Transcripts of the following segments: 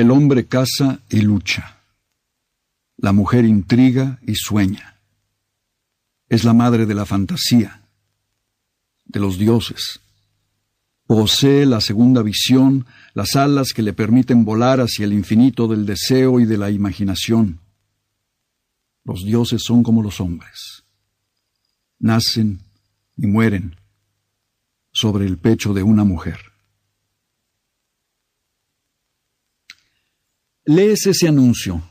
El hombre caza y lucha. La mujer intriga y sueña. Es la madre de la fantasía, de los dioses. Posee la segunda visión, las alas que le permiten volar hacia el infinito del deseo y de la imaginación. Los dioses son como los hombres. Nacen y mueren sobre el pecho de una mujer. Lees ese anuncio.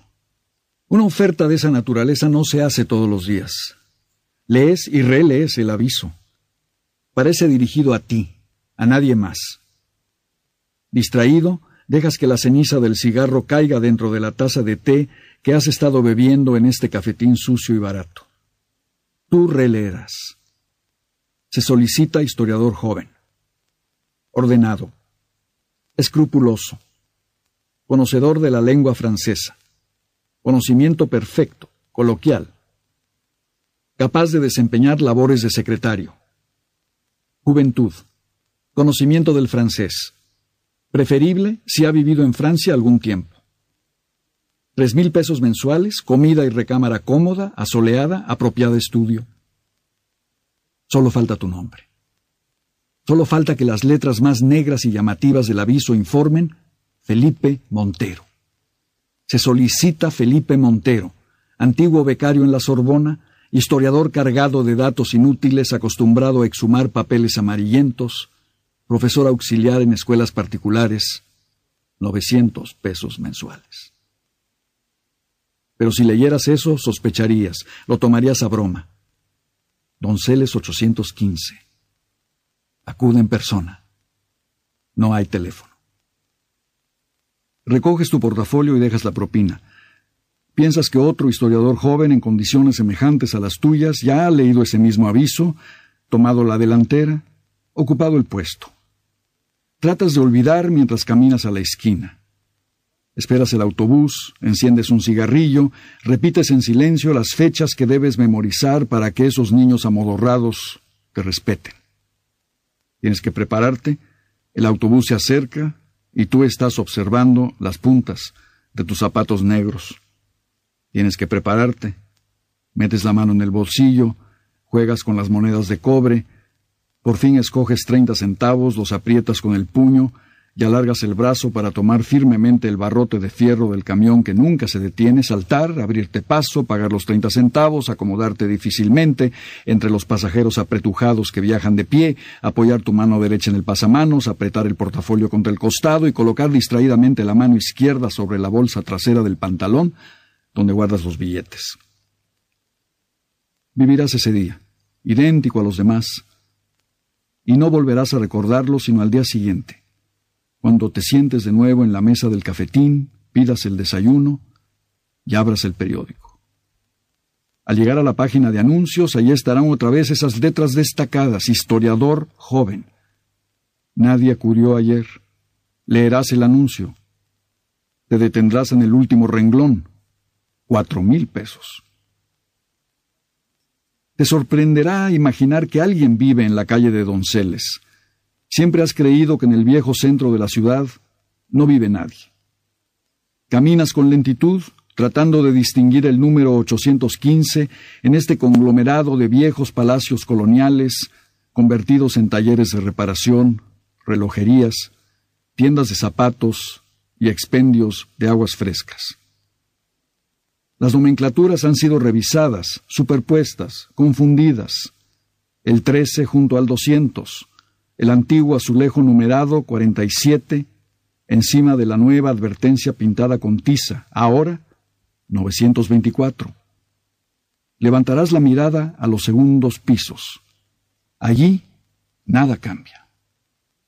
Una oferta de esa naturaleza no se hace todos los días. Lees y relees el aviso. Parece dirigido a ti, a nadie más. Distraído, dejas que la ceniza del cigarro caiga dentro de la taza de té que has estado bebiendo en este cafetín sucio y barato. Tú releerás. Se solicita historiador joven, ordenado, escrupuloso, conocedor de la lengua francesa, conocimiento perfecto, coloquial, capaz de desempeñar labores de secretario, juventud, conocimiento del francés, preferible si ha vivido en Francia algún tiempo. Tres mil pesos mensuales, comida y recámara cómoda, asoleada, apropiada estudio. Solo falta tu nombre. Solo falta que las letras más negras y llamativas del aviso informen Felipe Montero. Se solicita Felipe Montero, antiguo becario en la Sorbona, historiador cargado de datos inútiles, acostumbrado a exhumar papeles amarillentos, profesor auxiliar en escuelas particulares, 900 pesos mensuales. Pero si leyeras eso, sospecharías, lo tomarías a broma. Donceles 815. Acude en persona. No hay teléfono. Recoges tu portafolio y dejas la propina. Piensas que otro historiador joven en condiciones semejantes a las tuyas ya ha leído ese mismo aviso, tomado la delantera, ocupado el puesto. Tratas de olvidar mientras caminas a la esquina. Esperas el autobús, enciendes un cigarrillo, repites en silencio las fechas que debes memorizar para que esos niños amodorrados te respeten. Tienes que prepararte, el autobús se acerca y tú estás observando las puntas de tus zapatos negros. Tienes que prepararte, metes la mano en el bolsillo, juegas con las monedas de cobre, por fin escoges treinta centavos, los aprietas con el puño, y alargas el brazo para tomar firmemente el barrote de fierro del camión que nunca se detiene, saltar, abrirte paso, pagar los treinta centavos, acomodarte difícilmente entre los pasajeros apretujados que viajan de pie, apoyar tu mano derecha en el pasamanos, apretar el portafolio contra el costado y colocar distraídamente la mano izquierda sobre la bolsa trasera del pantalón donde guardas los billetes. Vivirás ese día, idéntico a los demás, y no volverás a recordarlo sino al día siguiente cuando te sientes de nuevo en la mesa del cafetín, pidas el desayuno y abras el periódico. Al llegar a la página de anuncios, allí estarán otra vez esas letras destacadas, historiador joven. Nadie acudió ayer. Leerás el anuncio. Te detendrás en el último renglón. Cuatro mil pesos. Te sorprenderá imaginar que alguien vive en la calle de Donceles Siempre has creído que en el viejo centro de la ciudad no vive nadie. Caminas con lentitud, tratando de distinguir el número 815 en este conglomerado de viejos palacios coloniales convertidos en talleres de reparación, relojerías, tiendas de zapatos y expendios de aguas frescas. Las nomenclaturas han sido revisadas, superpuestas, confundidas. El 13 junto al 200, el antiguo azulejo numerado 47, encima de la nueva advertencia pintada con tiza, ahora 924. Levantarás la mirada a los segundos pisos. Allí nada cambia.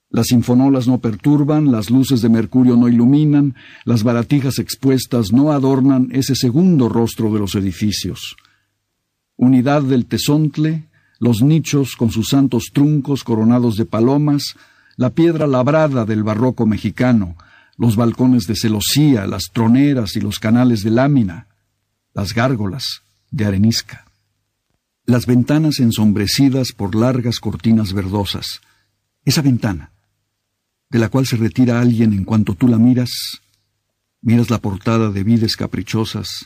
Las infonolas no perturban, las luces de mercurio no iluminan, las baratijas expuestas no adornan ese segundo rostro de los edificios. Unidad del tesontle, los nichos con sus santos truncos coronados de palomas, la piedra labrada del barroco mexicano, los balcones de celosía, las troneras y los canales de lámina, las gárgolas de arenisca, las ventanas ensombrecidas por largas cortinas verdosas, esa ventana, de la cual se retira alguien en cuanto tú la miras, Miras la portada de vides caprichosas,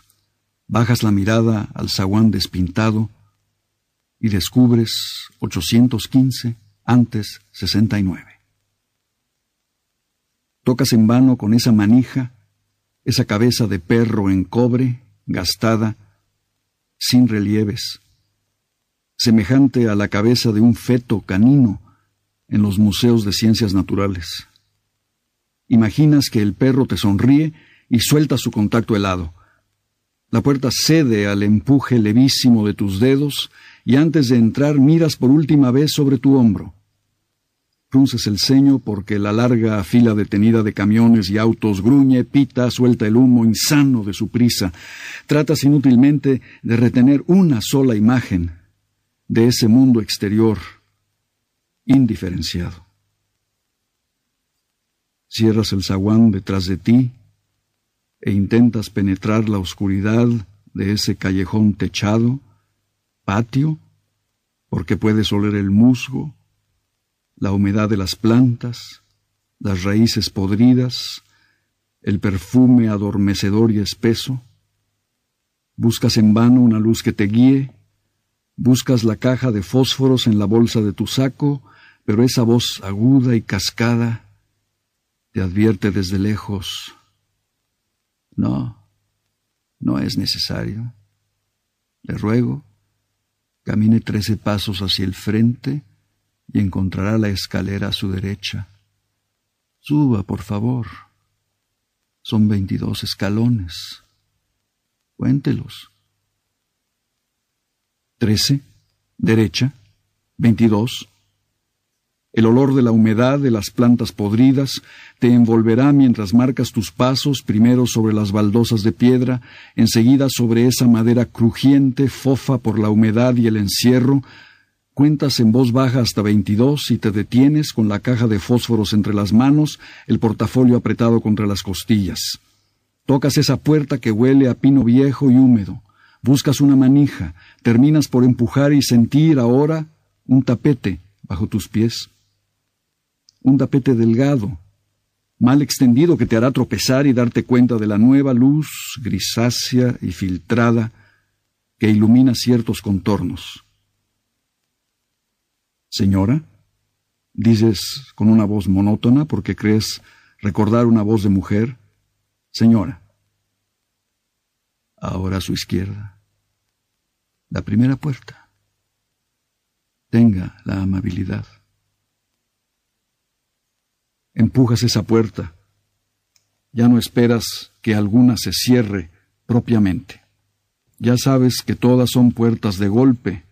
bajas la mirada al zaguán despintado y descubres 815 antes 69. Tocas en vano con esa manija, esa cabeza de perro en cobre, gastada, sin relieves, semejante a la cabeza de un feto canino en los museos de ciencias naturales. Imaginas que el perro te sonríe y suelta su contacto helado. La puerta cede al empuje levísimo de tus dedos y antes de entrar miras por última vez sobre tu hombro. Frunces el ceño porque la larga fila detenida de camiones y autos gruñe, pita, suelta el humo insano de su prisa. Tratas inútilmente de retener una sola imagen de ese mundo exterior indiferenciado. Cierras el zaguán detrás de ti e intentas penetrar la oscuridad de ese callejón techado, patio, porque puedes oler el musgo, la humedad de las plantas, las raíces podridas, el perfume adormecedor y espeso. Buscas en vano una luz que te guíe, buscas la caja de fósforos en la bolsa de tu saco, pero esa voz aguda y cascada te advierte desde lejos. No, no es necesario. Le ruego, camine trece pasos hacia el frente y encontrará la escalera a su derecha. Suba, por favor. Son veintidós escalones. Cuéntelos. Trece, derecha, veintidós, el olor de la humedad de las plantas podridas te envolverá mientras marcas tus pasos, primero sobre las baldosas de piedra, enseguida sobre esa madera crujiente, fofa por la humedad y el encierro. Cuentas en voz baja hasta veintidós y te detienes con la caja de fósforos entre las manos, el portafolio apretado contra las costillas. Tocas esa puerta que huele a pino viejo y húmedo. Buscas una manija, terminas por empujar y sentir ahora un tapete bajo tus pies un tapete delgado, mal extendido que te hará tropezar y darte cuenta de la nueva luz grisácea y filtrada que ilumina ciertos contornos. Señora, dices con una voz monótona porque crees recordar una voz de mujer. Señora. Ahora a su izquierda. La primera puerta. Tenga la amabilidad. Empujas esa puerta. Ya no esperas que alguna se cierre propiamente. Ya sabes que todas son puertas de golpe,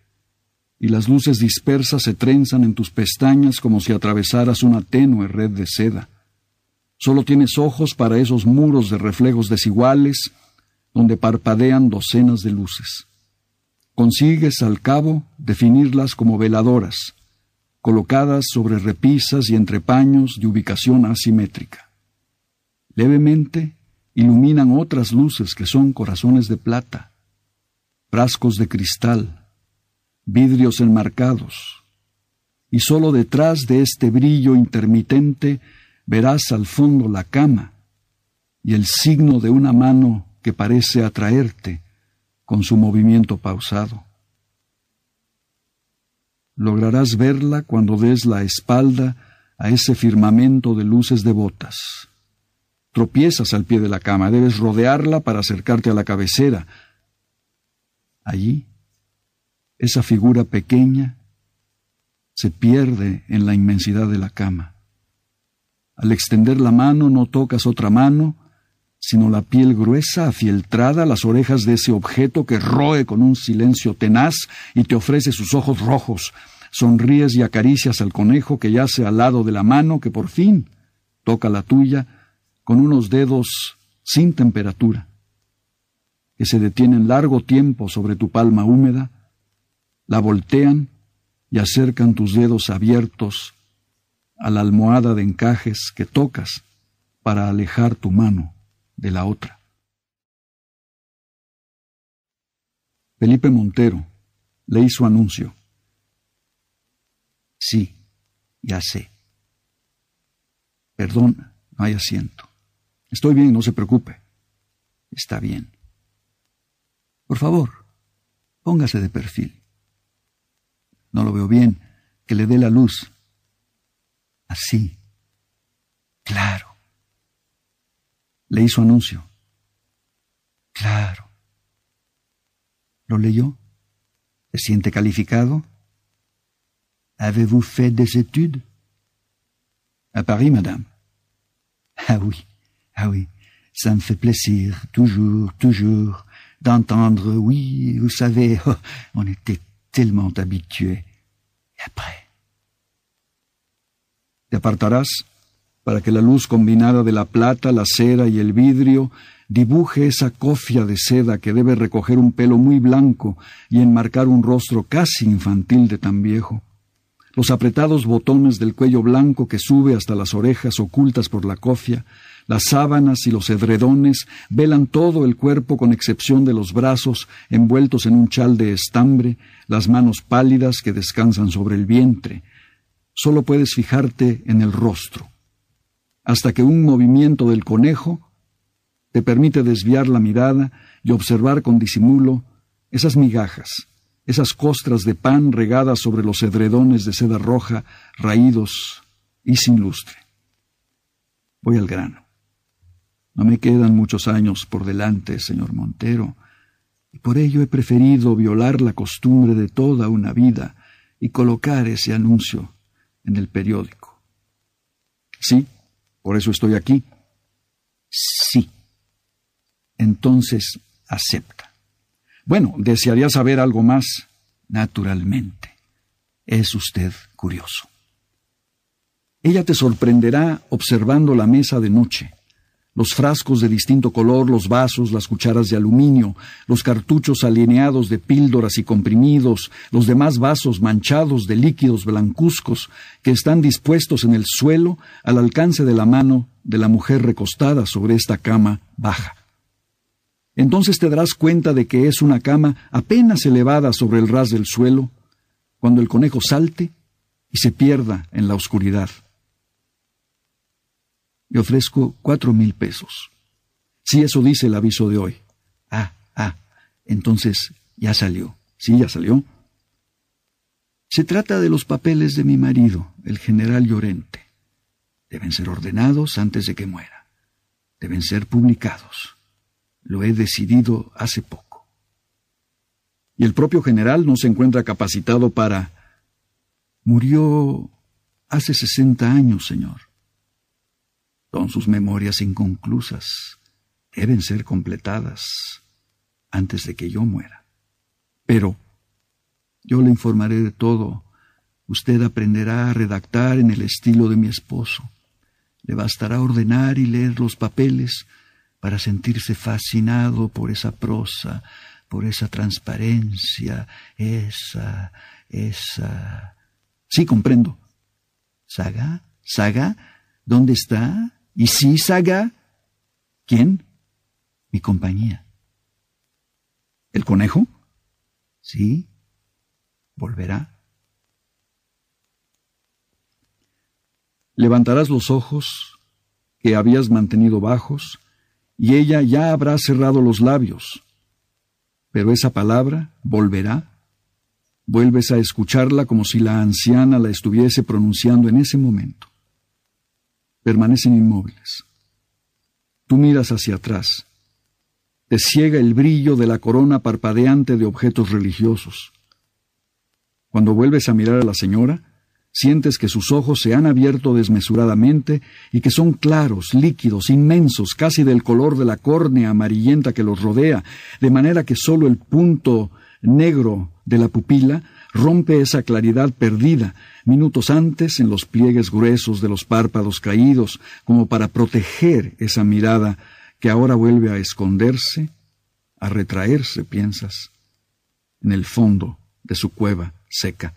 y las luces dispersas se trenzan en tus pestañas como si atravesaras una tenue red de seda. Solo tienes ojos para esos muros de reflejos desiguales donde parpadean docenas de luces. Consigues, al cabo, definirlas como veladoras, colocadas sobre repisas y entre paños de ubicación asimétrica. Levemente iluminan otras luces que son corazones de plata, frascos de cristal, vidrios enmarcados, y sólo detrás de este brillo intermitente verás al fondo la cama y el signo de una mano que parece atraerte con su movimiento pausado. Lograrás verla cuando des la espalda a ese firmamento de luces devotas. Tropiezas al pie de la cama, debes rodearla para acercarte a la cabecera. Allí, esa figura pequeña se pierde en la inmensidad de la cama. Al extender la mano no tocas otra mano, sino la piel gruesa, afieltrada, las orejas de ese objeto que roe con un silencio tenaz y te ofrece sus ojos rojos. Sonríes y acaricias al conejo que yace al lado de la mano que por fin toca la tuya con unos dedos sin temperatura, que se detienen largo tiempo sobre tu palma húmeda, la voltean y acercan tus dedos abiertos a la almohada de encajes que tocas para alejar tu mano de la otra. Felipe Montero leí su anuncio. Sí, ya sé. Perdón, no hay asiento. Estoy bien, no se preocupe. Está bien. Por favor, póngase de perfil. No lo veo bien. Que le dé la luz. Así. Claro. Leí su anuncio. Claro. ¿Lo leyó? ¿Se siente calificado? Avez-vous fait des études? À Paris, madame. Ah oui, ah oui, ça me fait plaisir, toujours, toujours, d'entendre, oui, vous savez, oh, on était tellement habitués. Et après? Te apartarás para que la luz combinada de la plata, la cera y el vidrio dibuje esa cofia de seda que debe recoger un pelo muy blanco y enmarcar un rostro casi infantil de tan viejo. Los apretados botones del cuello blanco que sube hasta las orejas ocultas por la cofia, las sábanas y los edredones velan todo el cuerpo con excepción de los brazos envueltos en un chal de estambre, las manos pálidas que descansan sobre el vientre. Solo puedes fijarte en el rostro, hasta que un movimiento del conejo te permite desviar la mirada y observar con disimulo esas migajas, esas costras de pan regadas sobre los edredones de seda roja, raídos y sin lustre. Voy al grano. No me quedan muchos años por delante, señor Montero, y por ello he preferido violar la costumbre de toda una vida y colocar ese anuncio en el periódico. Sí, por eso estoy aquí. Sí entonces acepta. Bueno, desearía saber algo más, naturalmente. Es usted curioso. Ella te sorprenderá observando la mesa de noche, los frascos de distinto color, los vasos, las cucharas de aluminio, los cartuchos alineados de píldoras y comprimidos, los demás vasos manchados de líquidos blancuzcos que están dispuestos en el suelo al alcance de la mano de la mujer recostada sobre esta cama baja. Entonces te darás cuenta de que es una cama apenas elevada sobre el ras del suelo, cuando el conejo salte y se pierda en la oscuridad. Le ofrezco cuatro mil pesos. Si eso dice el aviso de hoy. Ah, ah, entonces ya salió. Sí, ya salió. Se trata de los papeles de mi marido, el general Llorente. Deben ser ordenados antes de que muera. Deben ser publicados. Lo he decidido hace poco. Y el propio general no se encuentra capacitado para... Murió hace sesenta años, señor. Con sus memorias inconclusas. Deben ser completadas antes de que yo muera. Pero yo le informaré de todo. Usted aprenderá a redactar en el estilo de mi esposo. Le bastará ordenar y leer los papeles para sentirse fascinado por esa prosa, por esa transparencia, esa, esa... Sí, comprendo. ¿Saga? ¿Saga? ¿Dónde está? ¿Y sí, Saga? ¿Quién? Mi compañía. ¿El conejo? Sí. Volverá. Levantarás los ojos que habías mantenido bajos y ella ya habrá cerrado los labios. Pero esa palabra volverá. Vuelves a escucharla como si la anciana la estuviese pronunciando en ese momento. Permanecen inmóviles. Tú miras hacia atrás. Te ciega el brillo de la corona parpadeante de objetos religiosos. Cuando vuelves a mirar a la señora, Sientes que sus ojos se han abierto desmesuradamente y que son claros, líquidos, inmensos, casi del color de la córnea amarillenta que los rodea, de manera que sólo el punto negro de la pupila rompe esa claridad perdida minutos antes en los pliegues gruesos de los párpados caídos, como para proteger esa mirada que ahora vuelve a esconderse, a retraerse, piensas, en el fondo de su cueva seca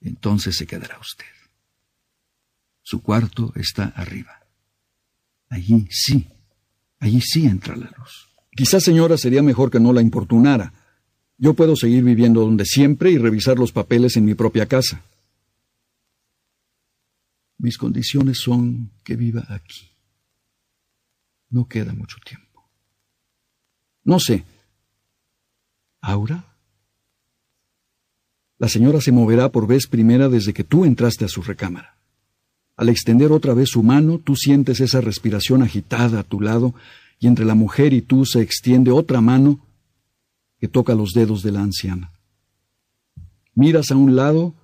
entonces se quedará usted. Su cuarto está arriba. Allí sí, allí sí entra la luz. Quizás, señora, sería mejor que no la importunara. Yo puedo seguir viviendo donde siempre y revisar los papeles en mi propia casa. Mis condiciones son que viva aquí. No queda mucho tiempo. No sé. ¿Aura? La señora se moverá por vez primera desde que tú entraste a su recámara. Al extender otra vez su mano, tú sientes esa respiración agitada a tu lado, y entre la mujer y tú se extiende otra mano que toca los dedos de la anciana. Miras a un lado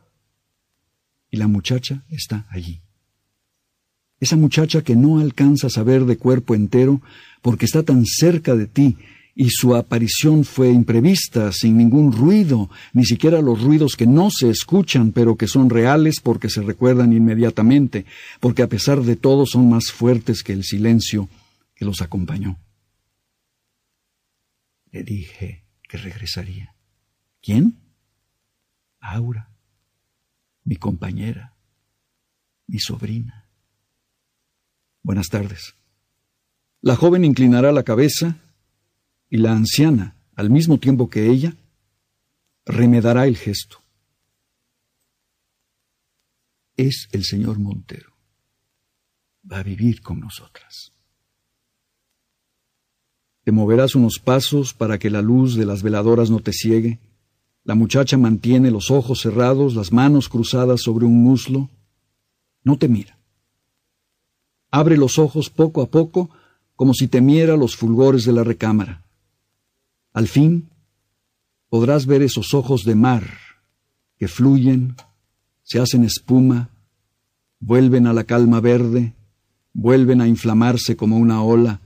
y la muchacha está allí. Esa muchacha que no alcanzas a ver de cuerpo entero porque está tan cerca de ti y su aparición fue imprevista, sin ningún ruido, ni siquiera los ruidos que no se escuchan, pero que son reales porque se recuerdan inmediatamente, porque a pesar de todo son más fuertes que el silencio que los acompañó. Le dije que regresaría. ¿Quién? Aura, mi compañera, mi sobrina. Buenas tardes. La joven inclinará la cabeza y la anciana, al mismo tiempo que ella, remedará el gesto. Es el señor Montero. Va a vivir con nosotras. Te moverás unos pasos para que la luz de las veladoras no te ciegue. La muchacha mantiene los ojos cerrados, las manos cruzadas sobre un muslo. No te mira. Abre los ojos poco a poco, como si temiera los fulgores de la recámara. Al fin podrás ver esos ojos de mar que fluyen, se hacen espuma, vuelven a la calma verde, vuelven a inflamarse como una ola.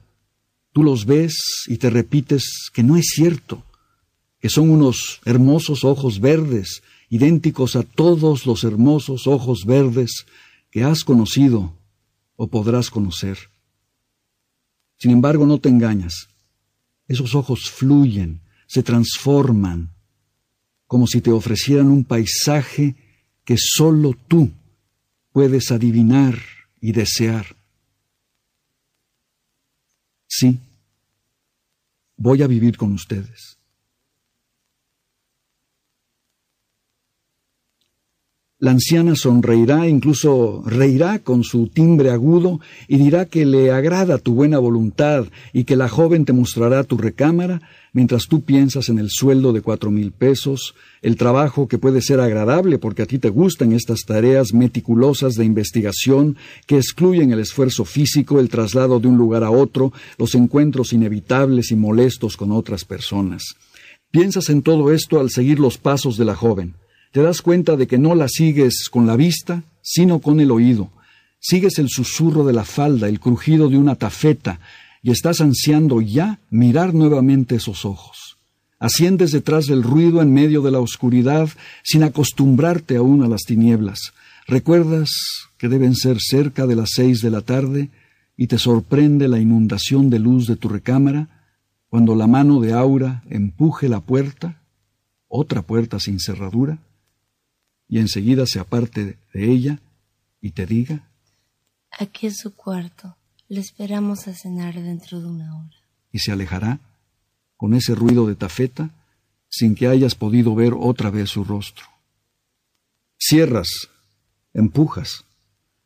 Tú los ves y te repites que no es cierto, que son unos hermosos ojos verdes, idénticos a todos los hermosos ojos verdes que has conocido o podrás conocer. Sin embargo, no te engañas. Esos ojos fluyen, se transforman, como si te ofrecieran un paisaje que sólo tú puedes adivinar y desear. Sí, voy a vivir con ustedes. La anciana sonreirá, incluso reirá con su timbre agudo y dirá que le agrada tu buena voluntad y que la joven te mostrará tu recámara mientras tú piensas en el sueldo de cuatro mil pesos, el trabajo que puede ser agradable porque a ti te gustan estas tareas meticulosas de investigación que excluyen el esfuerzo físico, el traslado de un lugar a otro, los encuentros inevitables y molestos con otras personas. Piensas en todo esto al seguir los pasos de la joven te das cuenta de que no la sigues con la vista, sino con el oído. Sigues el susurro de la falda, el crujido de una tafeta, y estás ansiando ya mirar nuevamente esos ojos. Asciendes detrás del ruido en medio de la oscuridad, sin acostumbrarte aún a las tinieblas. Recuerdas que deben ser cerca de las seis de la tarde, y te sorprende la inundación de luz de tu recámara, cuando la mano de Aura empuje la puerta, otra puerta sin cerradura, y enseguida se aparte de ella y te diga, Aquí es su cuarto. Le esperamos a cenar dentro de una hora. Y se alejará con ese ruido de tafeta sin que hayas podido ver otra vez su rostro. Cierras, empujas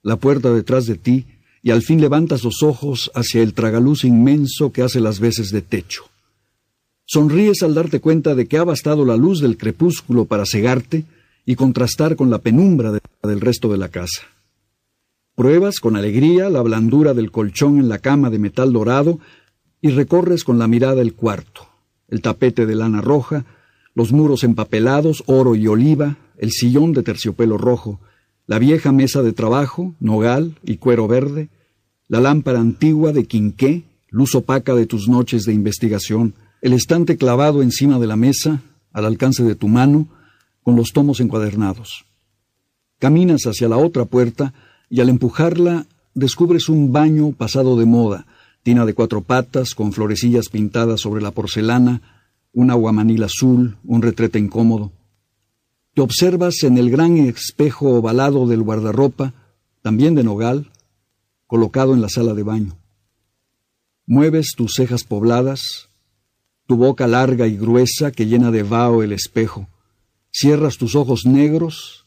la puerta detrás de ti y al fin levantas los ojos hacia el tragaluz inmenso que hace las veces de techo. Sonríes al darte cuenta de que ha bastado la luz del crepúsculo para cegarte y contrastar con la penumbra del resto de la casa. Pruebas con alegría la blandura del colchón en la cama de metal dorado y recorres con la mirada el cuarto, el tapete de lana roja, los muros empapelados, oro y oliva, el sillón de terciopelo rojo, la vieja mesa de trabajo, nogal y cuero verde, la lámpara antigua de quinqué, luz opaca de tus noches de investigación, el estante clavado encima de la mesa, al alcance de tu mano, con los tomos encuadernados. Caminas hacia la otra puerta y al empujarla descubres un baño pasado de moda, tina de cuatro patas con florecillas pintadas sobre la porcelana, un aguamanil azul, un retrete incómodo. Te observas en el gran espejo ovalado del guardarropa, también de nogal, colocado en la sala de baño. Mueves tus cejas pobladas, tu boca larga y gruesa que llena de vaho el espejo. Cierras tus ojos negros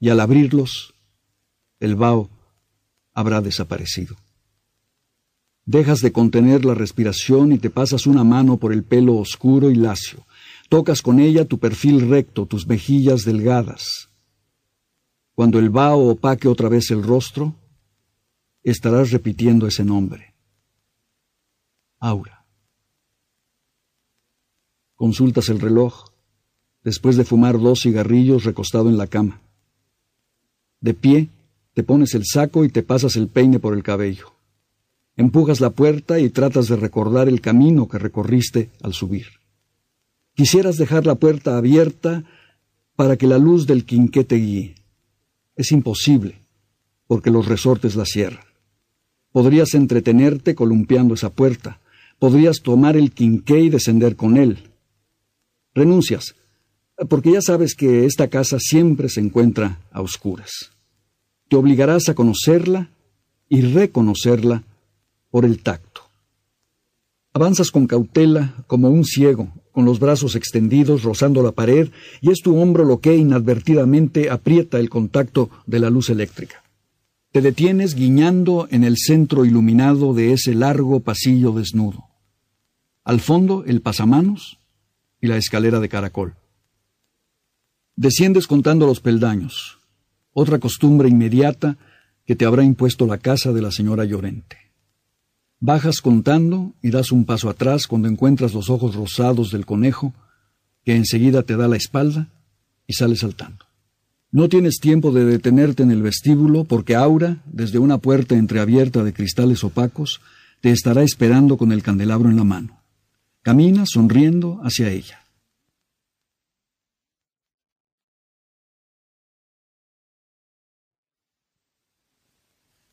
y al abrirlos el vaho habrá desaparecido. Dejas de contener la respiración y te pasas una mano por el pelo oscuro y lacio. Tocas con ella tu perfil recto, tus mejillas delgadas. Cuando el vaho opaque otra vez el rostro, estarás repitiendo ese nombre. Aura. Consultas el reloj, después de fumar dos cigarrillos recostado en la cama. De pie, te pones el saco y te pasas el peine por el cabello. Empujas la puerta y tratas de recordar el camino que recorriste al subir. Quisieras dejar la puerta abierta para que la luz del quinqué te guíe. Es imposible, porque los resortes la cierran. Podrías entretenerte columpiando esa puerta. Podrías tomar el quinqué y descender con él. Renuncias, porque ya sabes que esta casa siempre se encuentra a oscuras. Te obligarás a conocerla y reconocerla por el tacto. Avanzas con cautela, como un ciego, con los brazos extendidos, rozando la pared, y es tu hombro lo que inadvertidamente aprieta el contacto de la luz eléctrica. Te detienes guiñando en el centro iluminado de ese largo pasillo desnudo. Al fondo, el pasamanos y la escalera de caracol. Desciendes contando los peldaños, otra costumbre inmediata que te habrá impuesto la casa de la señora Llorente. Bajas contando y das un paso atrás cuando encuentras los ojos rosados del conejo, que enseguida te da la espalda y sales saltando. No tienes tiempo de detenerte en el vestíbulo porque Aura, desde una puerta entreabierta de cristales opacos, te estará esperando con el candelabro en la mano. Camina sonriendo hacia ella.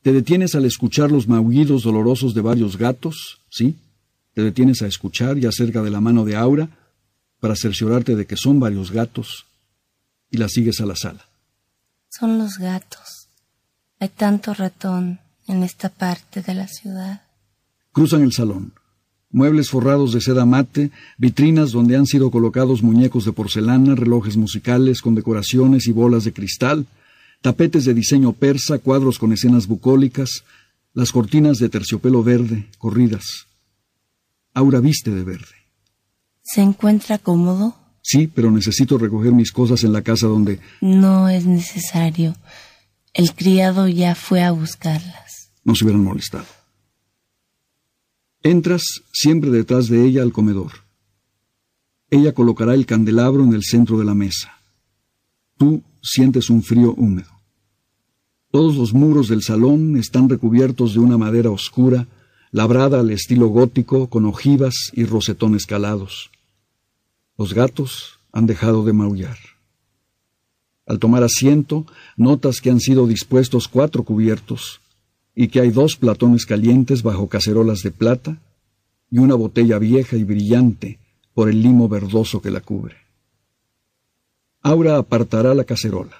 Te detienes al escuchar los maullidos dolorosos de varios gatos, ¿sí? Te detienes a escuchar y acerca de la mano de Aura para cerciorarte de que son varios gatos y la sigues a la sala. Son los gatos. Hay tanto ratón en esta parte de la ciudad. Cruzan el salón. Muebles forrados de seda mate, vitrinas donde han sido colocados muñecos de porcelana, relojes musicales con decoraciones y bolas de cristal, tapetes de diseño persa, cuadros con escenas bucólicas, las cortinas de terciopelo verde, corridas. Aura viste de verde. ¿Se encuentra cómodo? Sí, pero necesito recoger mis cosas en la casa donde... No es necesario. El criado ya fue a buscarlas. No se hubieran molestado. Entras siempre detrás de ella al comedor. Ella colocará el candelabro en el centro de la mesa. Tú sientes un frío húmedo. Todos los muros del salón están recubiertos de una madera oscura, labrada al estilo gótico, con ojivas y rosetones calados. Los gatos han dejado de maullar. Al tomar asiento, notas que han sido dispuestos cuatro cubiertos y que hay dos platones calientes bajo cacerolas de plata y una botella vieja y brillante por el limo verdoso que la cubre. Aura apartará la cacerola.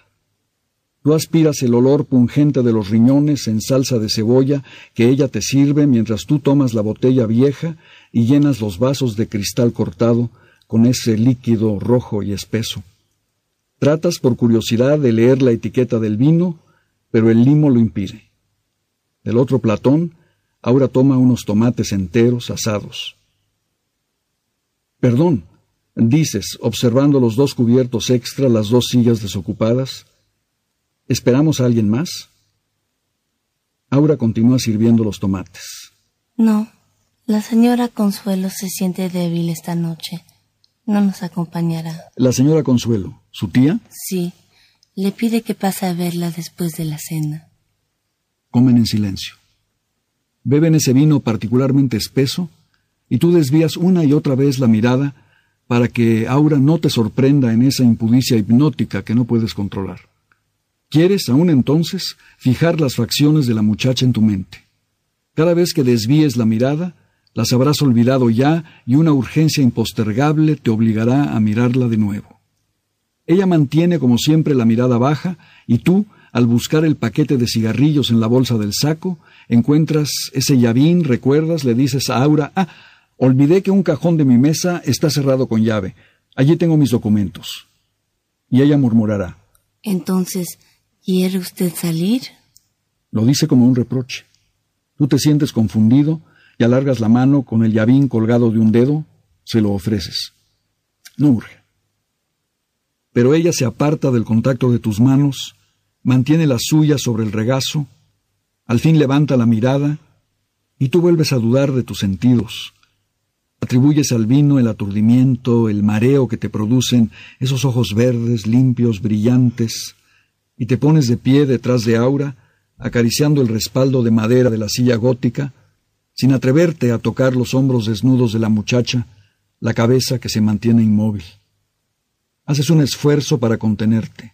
Tú aspiras el olor pungente de los riñones en salsa de cebolla que ella te sirve mientras tú tomas la botella vieja y llenas los vasos de cristal cortado con ese líquido rojo y espeso. Tratas por curiosidad de leer la etiqueta del vino, pero el limo lo impide. Del otro platón, Aura toma unos tomates enteros asados. Perdón, Dices, observando los dos cubiertos extra, las dos sillas desocupadas, ¿esperamos a alguien más? Aura continúa sirviendo los tomates. No, la señora Consuelo se siente débil esta noche. No nos acompañará. ¿La señora Consuelo, su tía? Sí, le pide que pase a verla después de la cena. Comen en silencio. Beben ese vino particularmente espeso y tú desvías una y otra vez la mirada para que Aura no te sorprenda en esa impudicia hipnótica que no puedes controlar. Quieres, aún entonces, fijar las facciones de la muchacha en tu mente. Cada vez que desvíes la mirada, las habrás olvidado ya y una urgencia impostergable te obligará a mirarla de nuevo. Ella mantiene como siempre la mirada baja y tú, al buscar el paquete de cigarrillos en la bolsa del saco, encuentras ese llavín, recuerdas, le dices a Aura, ah, Olvidé que un cajón de mi mesa está cerrado con llave. Allí tengo mis documentos. Y ella murmurará. Entonces, ¿quiere usted salir? Lo dice como un reproche. Tú te sientes confundido, y alargas la mano con el llavín colgado de un dedo, se lo ofreces. No urge. Pero ella se aparta del contacto de tus manos, mantiene la suya sobre el regazo, al fin levanta la mirada, y tú vuelves a dudar de tus sentidos. Atribuyes al vino el aturdimiento, el mareo que te producen esos ojos verdes, limpios, brillantes, y te pones de pie detrás de Aura, acariciando el respaldo de madera de la silla gótica, sin atreverte a tocar los hombros desnudos de la muchacha, la cabeza que se mantiene inmóvil. Haces un esfuerzo para contenerte.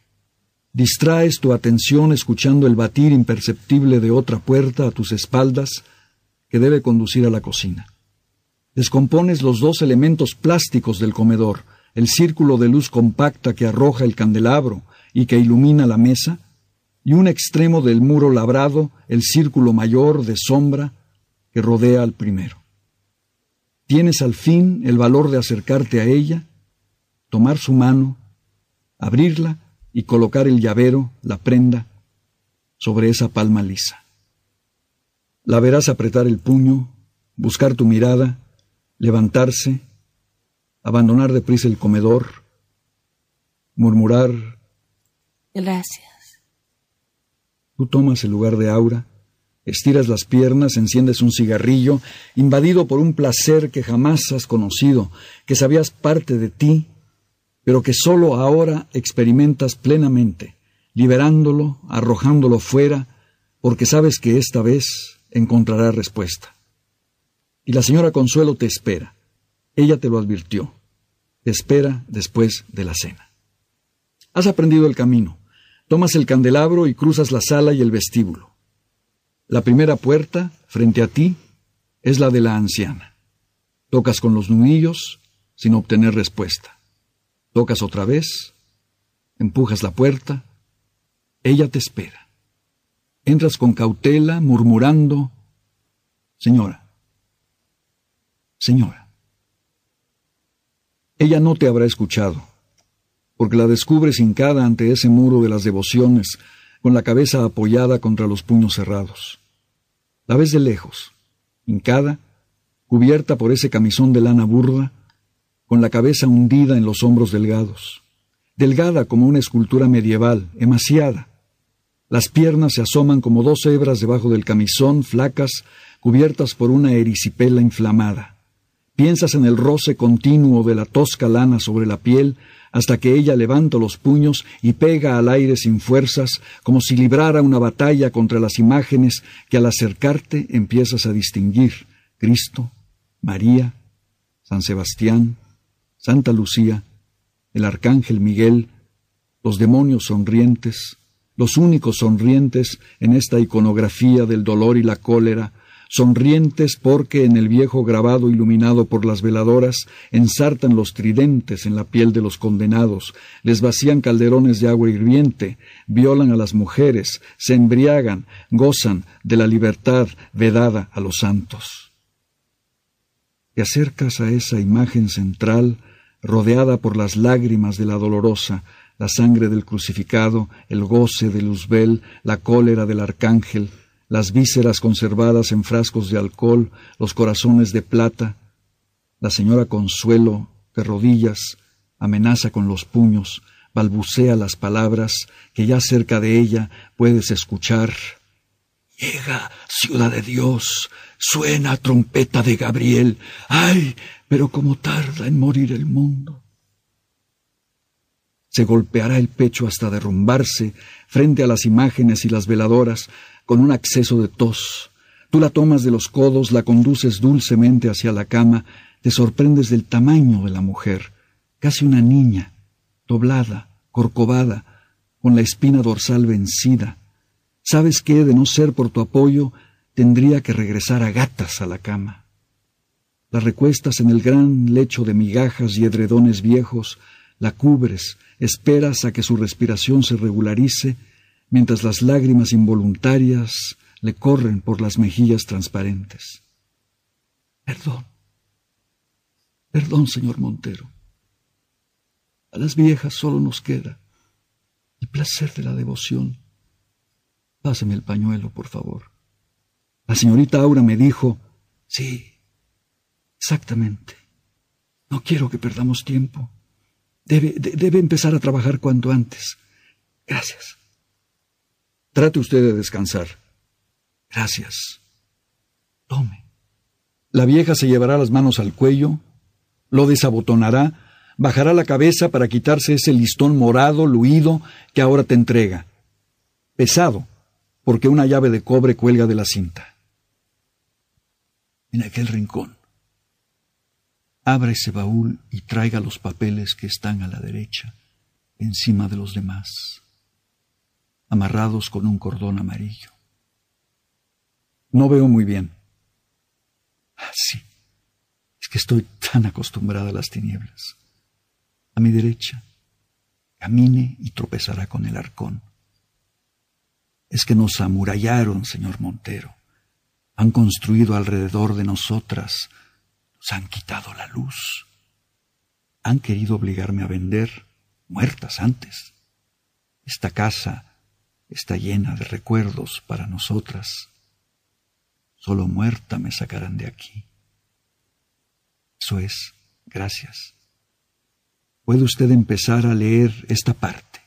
Distraes tu atención escuchando el batir imperceptible de otra puerta a tus espaldas que debe conducir a la cocina. Descompones los dos elementos plásticos del comedor, el círculo de luz compacta que arroja el candelabro y que ilumina la mesa, y un extremo del muro labrado, el círculo mayor de sombra que rodea al primero. Tienes al fin el valor de acercarte a ella, tomar su mano, abrirla y colocar el llavero, la prenda, sobre esa palma lisa. La verás apretar el puño, buscar tu mirada, levantarse, abandonar deprisa el comedor, murmurar Gracias. Tú tomas el lugar de Aura, Estiras las piernas, enciendes un cigarrillo, invadido por un placer que jamás has conocido, que sabías parte de ti, pero que sólo ahora experimentas plenamente, liberándolo, arrojándolo fuera, porque sabes que esta vez encontrará respuesta. Y la señora Consuelo te espera. Ella te lo advirtió. Te espera después de la cena. Has aprendido el camino. Tomas el candelabro y cruzas la sala y el vestíbulo. La primera puerta, frente a ti, es la de la anciana. Tocas con los nudillos sin obtener respuesta. Tocas otra vez, empujas la puerta, ella te espera. Entras con cautela, murmurando, Señora, Señora. Ella no te habrá escuchado, porque la descubres hincada ante ese muro de las devociones, con la cabeza apoyada contra los puños cerrados. La ves de lejos, hincada, cubierta por ese camisón de lana burda, con la cabeza hundida en los hombros delgados, delgada como una escultura medieval, emaciada. Las piernas se asoman como dos hebras debajo del camisón, flacas, cubiertas por una erisipela inflamada. Piensas en el roce continuo de la tosca lana sobre la piel, hasta que ella levanta los puños y pega al aire sin fuerzas, como si librara una batalla contra las imágenes que al acercarte empiezas a distinguir. Cristo, María, San Sebastián, Santa Lucía, el Arcángel Miguel, los demonios sonrientes, los únicos sonrientes en esta iconografía del dolor y la cólera, sonrientes porque en el viejo grabado iluminado por las veladoras ensartan los tridentes en la piel de los condenados, les vacían calderones de agua hirviente, violan a las mujeres, se embriagan, gozan de la libertad vedada a los santos. Te acercas a esa imagen central, rodeada por las lágrimas de la dolorosa, la sangre del crucificado, el goce de Luzbel, la cólera del arcángel, las vísceras conservadas en frascos de alcohol, los corazones de plata. La señora Consuelo, de rodillas, amenaza con los puños, balbucea las palabras que ya cerca de ella puedes escuchar. Llega, ciudad de Dios, suena trompeta de Gabriel. ¡Ay! Pero cómo tarda en morir el mundo. Se golpeará el pecho hasta derrumbarse frente a las imágenes y las veladoras, con un acceso de tos. Tú la tomas de los codos, la conduces dulcemente hacia la cama, te sorprendes del tamaño de la mujer, casi una niña, doblada, corcovada, con la espina dorsal vencida. Sabes que, de no ser por tu apoyo, tendría que regresar a gatas a la cama. La recuestas en el gran lecho de migajas y edredones viejos, la cubres, esperas a que su respiración se regularice mientras las lágrimas involuntarias le corren por las mejillas transparentes. Perdón. Perdón, señor Montero. A las viejas solo nos queda el placer de la devoción. Páseme el pañuelo, por favor. La señorita Aura me dijo, Sí, exactamente. No quiero que perdamos tiempo. Debe, debe empezar a trabajar cuanto antes. Gracias. Trate usted de descansar. Gracias. Tome. La vieja se llevará las manos al cuello, lo desabotonará, bajará la cabeza para quitarse ese listón morado, luido, que ahora te entrega. Pesado, porque una llave de cobre cuelga de la cinta. En aquel rincón. Abra ese baúl y traiga los papeles que están a la derecha, encima de los demás, amarrados con un cordón amarillo. No veo muy bien. Ah, sí. Es que estoy tan acostumbrada a las tinieblas. A mi derecha, camine y tropezará con el arcón. Es que nos amurallaron, señor Montero. Han construido alrededor de nosotras. Nos han quitado la luz. Han querido obligarme a vender, muertas antes. Esta casa está llena de recuerdos para nosotras. Solo muerta me sacarán de aquí. Eso es, gracias. Puede usted empezar a leer esta parte.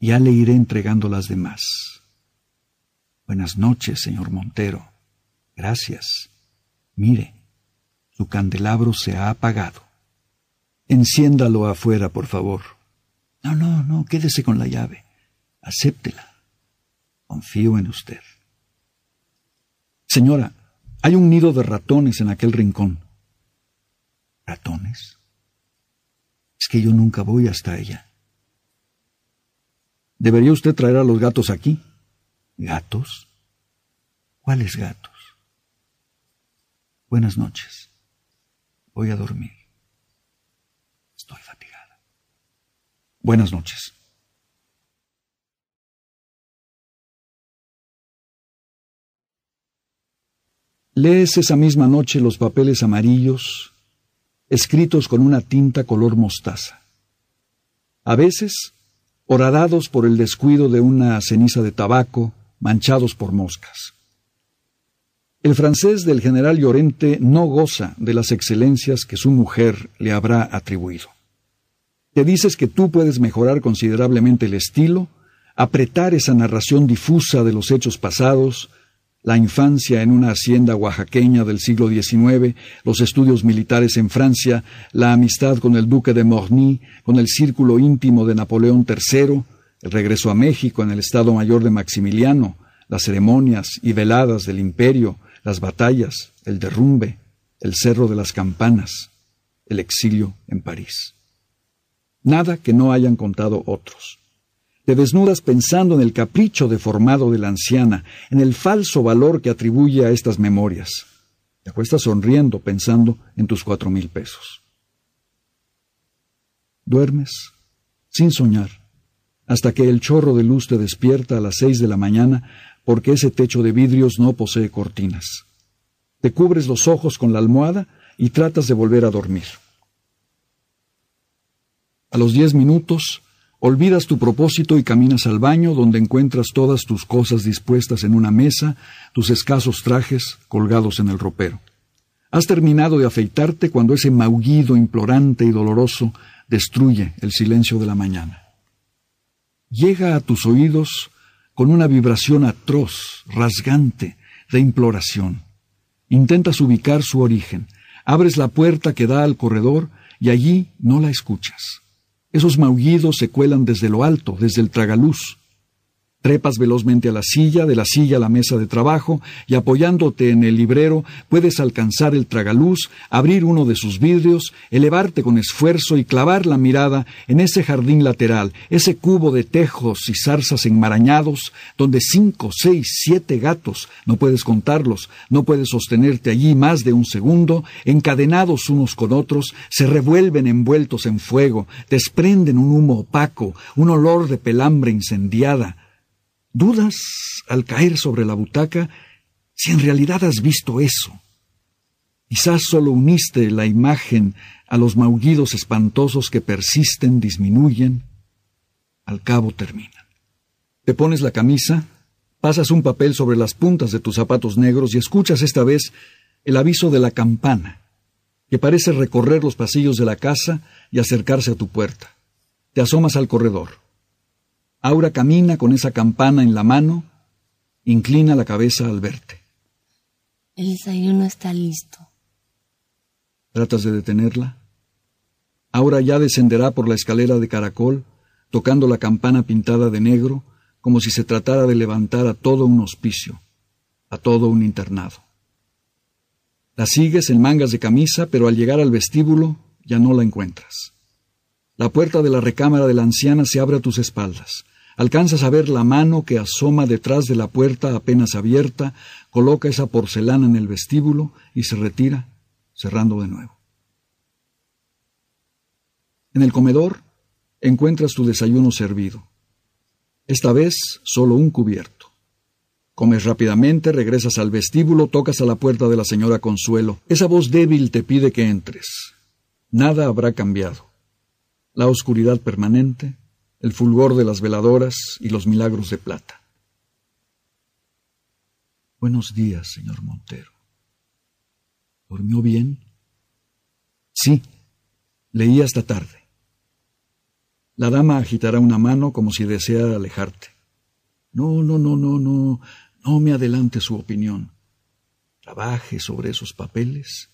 Ya le iré entregando las demás. Buenas noches, señor Montero. Gracias. Mire, su candelabro se ha apagado. Enciéndalo afuera, por favor. No, no, no, quédese con la llave. Acéptela. Confío en usted. Señora, hay un nido de ratones en aquel rincón. ¿Ratones? Es que yo nunca voy hasta ella. ¿Debería usted traer a los gatos aquí? ¿Gatos? ¿Cuáles gatos? Buenas noches. Voy a dormir. Estoy fatigada. Buenas noches. Lees esa misma noche los papeles amarillos, escritos con una tinta color mostaza. A veces, horadados por el descuido de una ceniza de tabaco, manchados por moscas. El francés del general Llorente no goza de las excelencias que su mujer le habrá atribuido. Te dices que tú puedes mejorar considerablemente el estilo, apretar esa narración difusa de los hechos pasados, la infancia en una hacienda oaxaqueña del siglo XIX, los estudios militares en Francia, la amistad con el duque de Morny, con el círculo íntimo de Napoleón III, el regreso a México en el Estado Mayor de Maximiliano, las ceremonias y veladas del imperio, las batallas, el derrumbe, el cerro de las campanas, el exilio en París. Nada que no hayan contado otros. Te desnudas pensando en el capricho deformado de la anciana, en el falso valor que atribuye a estas memorias. Te acuestas sonriendo pensando en tus cuatro mil pesos. Duermes sin soñar, hasta que el chorro de luz te despierta a las seis de la mañana porque ese techo de vidrios no posee cortinas. Te cubres los ojos con la almohada y tratas de volver a dormir. A los diez minutos Olvidas tu propósito y caminas al baño donde encuentras todas tus cosas dispuestas en una mesa, tus escasos trajes colgados en el ropero. Has terminado de afeitarte cuando ese maullido implorante y doloroso destruye el silencio de la mañana. Llega a tus oídos con una vibración atroz, rasgante, de imploración. Intentas ubicar su origen, abres la puerta que da al corredor y allí no la escuchas. Esos maullidos se cuelan desde lo alto, desde el tragaluz. Trepas velozmente a la silla, de la silla a la mesa de trabajo, y apoyándote en el librero puedes alcanzar el tragaluz, abrir uno de sus vidrios, elevarte con esfuerzo y clavar la mirada en ese jardín lateral, ese cubo de tejos y zarzas enmarañados, donde cinco, seis, siete gatos, no puedes contarlos, no puedes sostenerte allí más de un segundo, encadenados unos con otros, se revuelven envueltos en fuego, desprenden un humo opaco, un olor de pelambre incendiada, Dudas al caer sobre la butaca si en realidad has visto eso. Quizás solo uniste la imagen a los maullidos espantosos que persisten, disminuyen, al cabo terminan. Te pones la camisa, pasas un papel sobre las puntas de tus zapatos negros y escuchas esta vez el aviso de la campana, que parece recorrer los pasillos de la casa y acercarse a tu puerta. Te asomas al corredor. Aura camina con esa campana en la mano, inclina la cabeza al verte. El desayuno está listo. ¿Tratas de detenerla? Aura ya descenderá por la escalera de caracol, tocando la campana pintada de negro, como si se tratara de levantar a todo un hospicio, a todo un internado. La sigues en mangas de camisa, pero al llegar al vestíbulo ya no la encuentras. La puerta de la recámara de la anciana se abre a tus espaldas. Alcanzas a ver la mano que asoma detrás de la puerta apenas abierta, coloca esa porcelana en el vestíbulo y se retira, cerrando de nuevo. En el comedor encuentras tu desayuno servido. Esta vez solo un cubierto. Comes rápidamente, regresas al vestíbulo, tocas a la puerta de la señora Consuelo. Esa voz débil te pide que entres. Nada habrá cambiado. La oscuridad permanente, el fulgor de las veladoras y los milagros de plata. Buenos días, señor Montero. ¿Durmió bien? Sí, leí hasta tarde. La dama agitará una mano como si deseara alejarte. No, no, no, no, no, no me adelante su opinión. Trabaje sobre esos papeles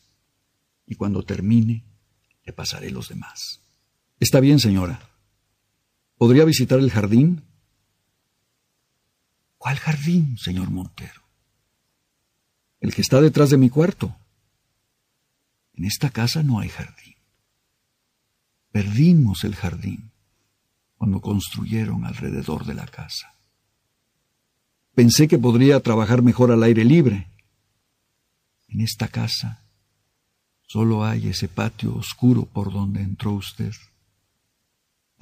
y cuando termine le pasaré los demás. Está bien, señora. ¿Podría visitar el jardín? ¿Cuál jardín, señor Montero? El que está detrás de mi cuarto. En esta casa no hay jardín. Perdimos el jardín cuando construyeron alrededor de la casa. Pensé que podría trabajar mejor al aire libre. En esta casa solo hay ese patio oscuro por donde entró usted.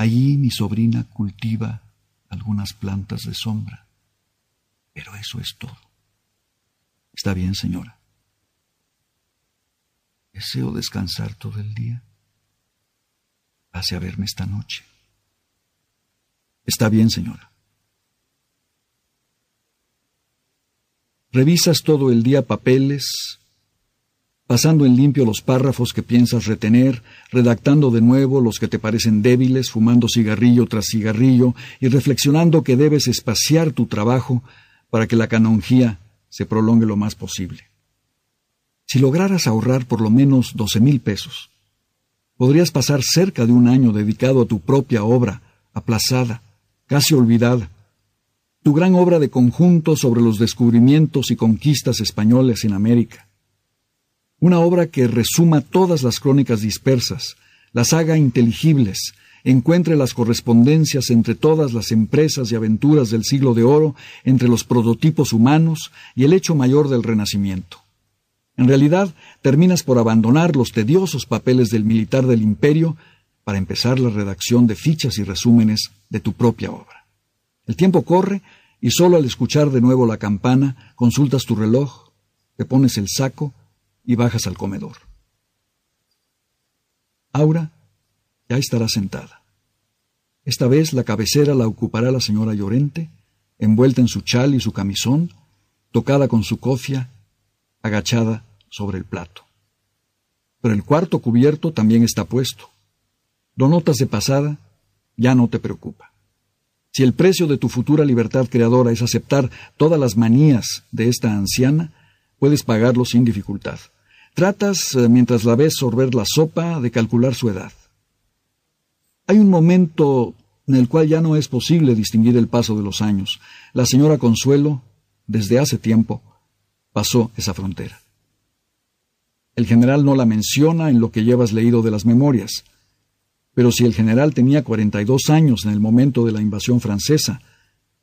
Allí mi sobrina cultiva algunas plantas de sombra. Pero eso es todo. Está bien, señora. Deseo descansar todo el día. Pase a verme esta noche. Está bien, señora. Revisas todo el día papeles, pasando en limpio los párrafos que piensas retener, redactando de nuevo los que te parecen débiles, fumando cigarrillo tras cigarrillo y reflexionando que debes espaciar tu trabajo para que la canonjía se prolongue lo más posible. Si lograras ahorrar por lo menos doce mil pesos, podrías pasar cerca de un año dedicado a tu propia obra, aplazada, casi olvidada, tu gran obra de conjunto sobre los descubrimientos y conquistas españoles en América. Una obra que resuma todas las crónicas dispersas, las haga inteligibles, encuentre las correspondencias entre todas las empresas y aventuras del siglo de oro, entre los prototipos humanos y el hecho mayor del Renacimiento. En realidad, terminas por abandonar los tediosos papeles del militar del imperio para empezar la redacción de fichas y resúmenes de tu propia obra. El tiempo corre y solo al escuchar de nuevo la campana consultas tu reloj, te pones el saco y bajas al comedor. Aura ya estará sentada. Esta vez la cabecera la ocupará la señora Llorente, envuelta en su chal y su camisón, tocada con su cofia, agachada sobre el plato. Pero el cuarto cubierto también está puesto. Lo notas de pasada, ya no te preocupa. Si el precio de tu futura libertad creadora es aceptar todas las manías de esta anciana, puedes pagarlo sin dificultad. Tratas, eh, mientras la ves sorber la sopa, de calcular su edad. Hay un momento en el cual ya no es posible distinguir el paso de los años. La señora Consuelo, desde hace tiempo, pasó esa frontera. El general no la menciona en lo que llevas leído de las memorias. Pero si el general tenía 42 años en el momento de la invasión francesa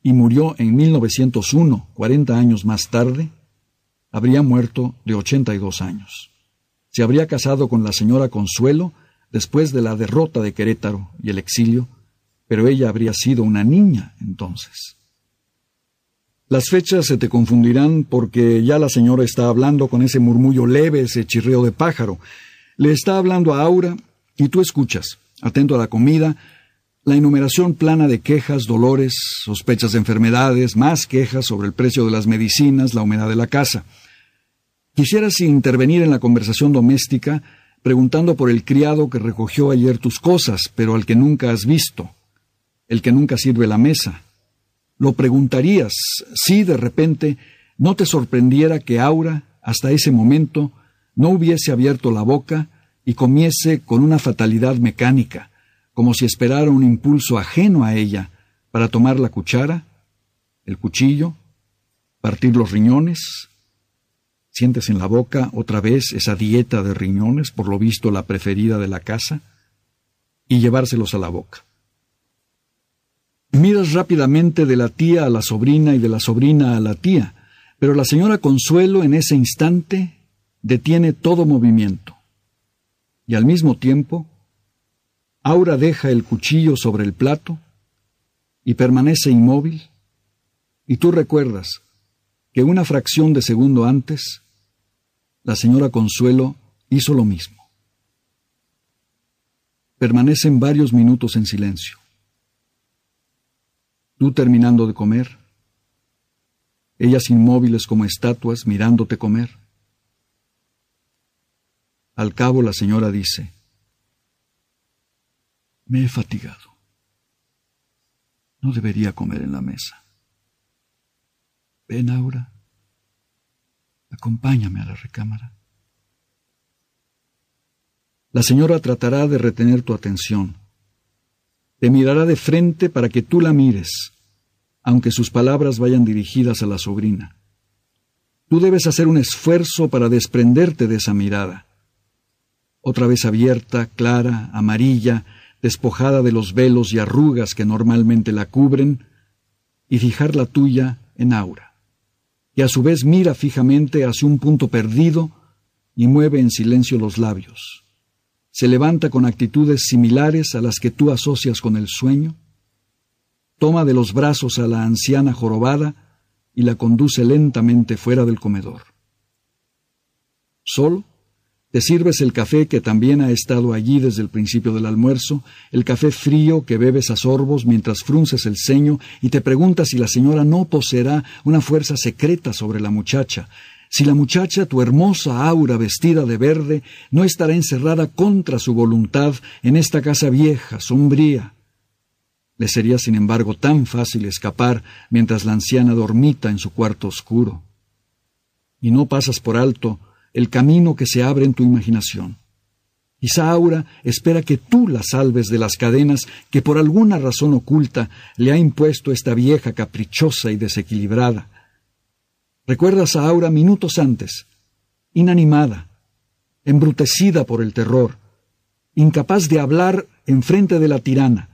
y murió en 1901, 40 años más tarde, habría muerto de 82 años. Se habría casado con la señora Consuelo después de la derrota de Querétaro y el exilio, pero ella habría sido una niña entonces. Las fechas se te confundirán porque ya la señora está hablando con ese murmullo leve, ese chirreo de pájaro. Le está hablando a Aura y tú escuchas atento a la comida, la enumeración plana de quejas, dolores, sospechas de enfermedades, más quejas sobre el precio de las medicinas, la humedad de la casa. Quisieras intervenir en la conversación doméstica preguntando por el criado que recogió ayer tus cosas, pero al que nunca has visto, el que nunca sirve la mesa. Lo preguntarías si de repente no te sorprendiera que Aura, hasta ese momento, no hubiese abierto la boca y comiese con una fatalidad mecánica, como si esperara un impulso ajeno a ella para tomar la cuchara, el cuchillo, partir los riñones. Sientes en la boca otra vez esa dieta de riñones, por lo visto la preferida de la casa, y llevárselos a la boca. Miras rápidamente de la tía a la sobrina y de la sobrina a la tía, pero la señora Consuelo en ese instante detiene todo movimiento. Y al mismo tiempo, Aura deja el cuchillo sobre el plato y permanece inmóvil, y tú recuerdas que una fracción de segundo antes, la señora Consuelo hizo lo mismo. Permanecen varios minutos en silencio. Tú terminando de comer, ellas inmóviles como estatuas mirándote comer. Al cabo la señora dice, me he fatigado. No debería comer en la mesa. Ven, Aura. Acompáñame a la recámara. La señora tratará de retener tu atención. Te mirará de frente para que tú la mires aunque sus palabras vayan dirigidas a la sobrina. Tú debes hacer un esfuerzo para desprenderte de esa mirada. Otra vez abierta, clara, amarilla, despojada de los velos y arrugas que normalmente la cubren, y fijar la tuya en Aura, y a su vez mira fijamente hacia un punto perdido y mueve en silencio los labios. Se levanta con actitudes similares a las que tú asocias con el sueño, toma de los brazos a la anciana jorobada y la conduce lentamente fuera del comedor. Solo te sirves el café que también ha estado allí desde el principio del almuerzo, el café frío que bebes a sorbos mientras frunces el ceño y te preguntas si la señora no poseerá una fuerza secreta sobre la muchacha, si la muchacha, tu hermosa aura vestida de verde, no estará encerrada contra su voluntad en esta casa vieja, sombría, le sería, sin embargo, tan fácil escapar mientras la anciana dormita en su cuarto oscuro. Y no pasas por alto el camino que se abre en tu imaginación. Quizá espera que tú la salves de las cadenas que por alguna razón oculta le ha impuesto esta vieja caprichosa y desequilibrada. Recuerdas a Aura minutos antes, inanimada, embrutecida por el terror, incapaz de hablar en frente de la tirana,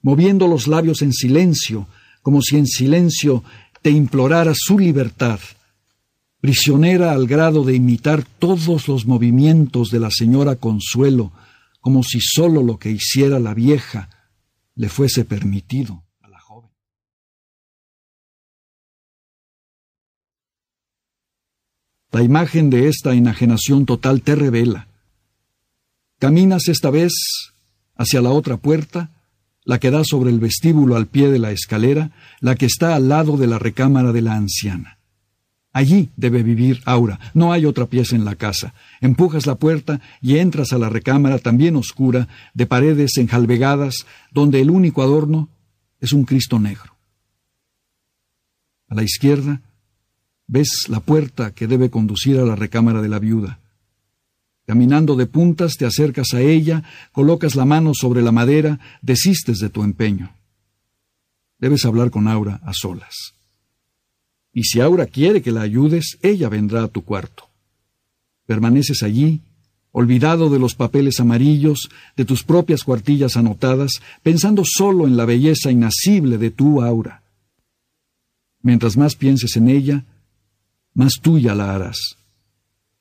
moviendo los labios en silencio, como si en silencio te implorara su libertad, prisionera al grado de imitar todos los movimientos de la señora Consuelo, como si sólo lo que hiciera la vieja le fuese permitido a la joven. La imagen de esta enajenación total te revela. Caminas esta vez hacia la otra puerta, la que da sobre el vestíbulo al pie de la escalera, la que está al lado de la recámara de la anciana. Allí debe vivir Aura, no hay otra pieza en la casa. Empujas la puerta y entras a la recámara también oscura, de paredes enjalbegadas, donde el único adorno es un Cristo negro. A la izquierda ves la puerta que debe conducir a la recámara de la viuda. Caminando de puntas te acercas a ella, colocas la mano sobre la madera, desistes de tu empeño. Debes hablar con Aura a solas. Y si Aura quiere que la ayudes, ella vendrá a tu cuarto. Permaneces allí, olvidado de los papeles amarillos, de tus propias cuartillas anotadas, pensando solo en la belleza inacible de tu Aura. Mientras más pienses en ella, más tuya la harás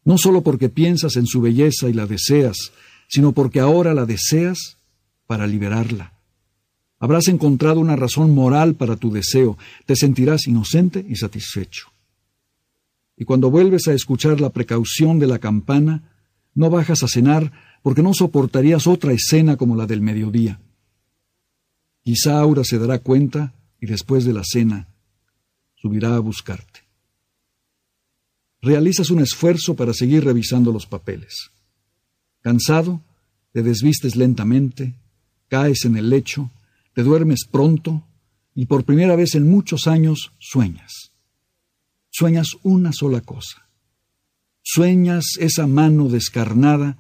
no solo porque piensas en su belleza y la deseas, sino porque ahora la deseas para liberarla. Habrás encontrado una razón moral para tu deseo, te sentirás inocente y satisfecho. Y cuando vuelves a escuchar la precaución de la campana, no bajas a cenar porque no soportarías otra escena como la del mediodía. Quizá Aura se dará cuenta y después de la cena subirá a buscarte. realizas un esfuerzo para seguir revisando los papeles. Cansado, te desvistes lentamente, caes en el lecho, te duermes pronto y por primera vez en muchos años sueñas. Sueñas una sola cosa. Sueñas esa mano descarnada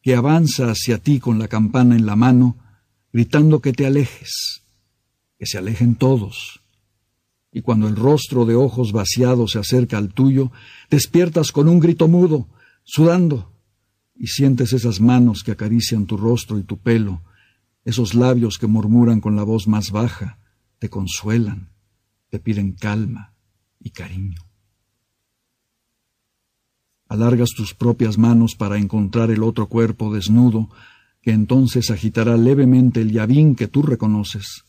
que avanza hacia ti con la campana en la mano, gritando que te alejes, que se alejen todos. Y cuando el rostro de ojos vaciados se acerca al tuyo, despiertas con un grito mudo, sudando, y sientes esas manos que acarician tu rostro y tu pelo, esos labios que murmuran con la voz más baja, te consuelan, te piden calma y cariño. Alargas tus propias manos para encontrar el otro cuerpo desnudo, que entonces agitará levemente el llavín que tú reconoces,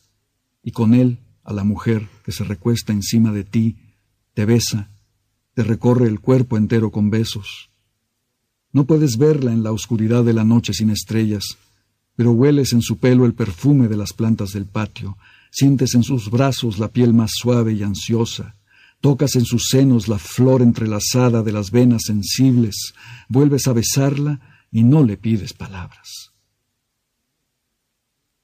y con él a la mujer que se recuesta encima de ti, te besa, te recorre el cuerpo entero con besos. No puedes verla en la oscuridad de la noche sin estrellas, pero hueles en su pelo el perfume de las plantas del patio, sientes en sus brazos la piel más suave y ansiosa, tocas en sus senos la flor entrelazada de las venas sensibles, vuelves a besarla y no le pides palabras.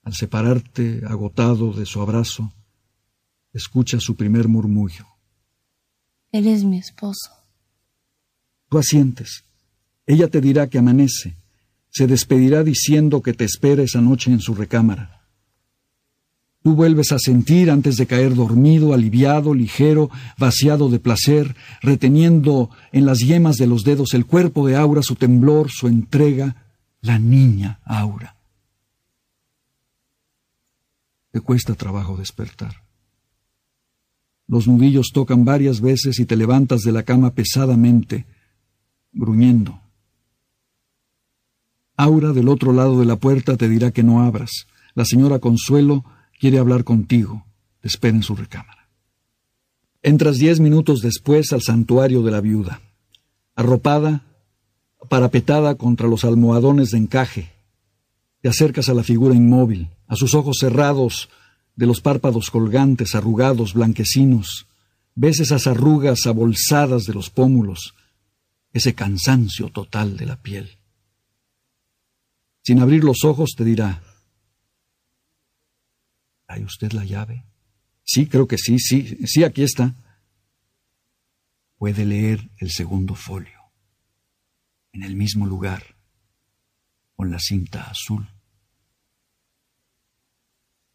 Al separarte, agotado de su abrazo, escucha su primer murmullo. Eres mi esposo. Tú asientes. Ella te dirá que amanece. Se despedirá diciendo que te espera esa noche en su recámara. Tú vuelves a sentir antes de caer dormido, aliviado, ligero, vaciado de placer, reteniendo en las yemas de los dedos el cuerpo de Aura, su temblor, su entrega, la niña Aura. Te cuesta trabajo despertar. Los nudillos tocan varias veces y te levantas de la cama pesadamente, gruñendo. Aura del otro lado de la puerta te dirá que no abras. La señora Consuelo quiere hablar contigo. Te espera en su recámara. Entras diez minutos después al santuario de la viuda. Arropada, parapetada contra los almohadones de encaje. Te acercas a la figura inmóvil, a sus ojos cerrados, de los párpados colgantes, arrugados, blanquecinos, ves esas arrugas abolsadas de los pómulos, ese cansancio total de la piel. Sin abrir los ojos te dirá, ¿hay usted la llave? Sí, creo que sí, sí, sí, aquí está. Puede leer el segundo folio, en el mismo lugar, con la cinta azul.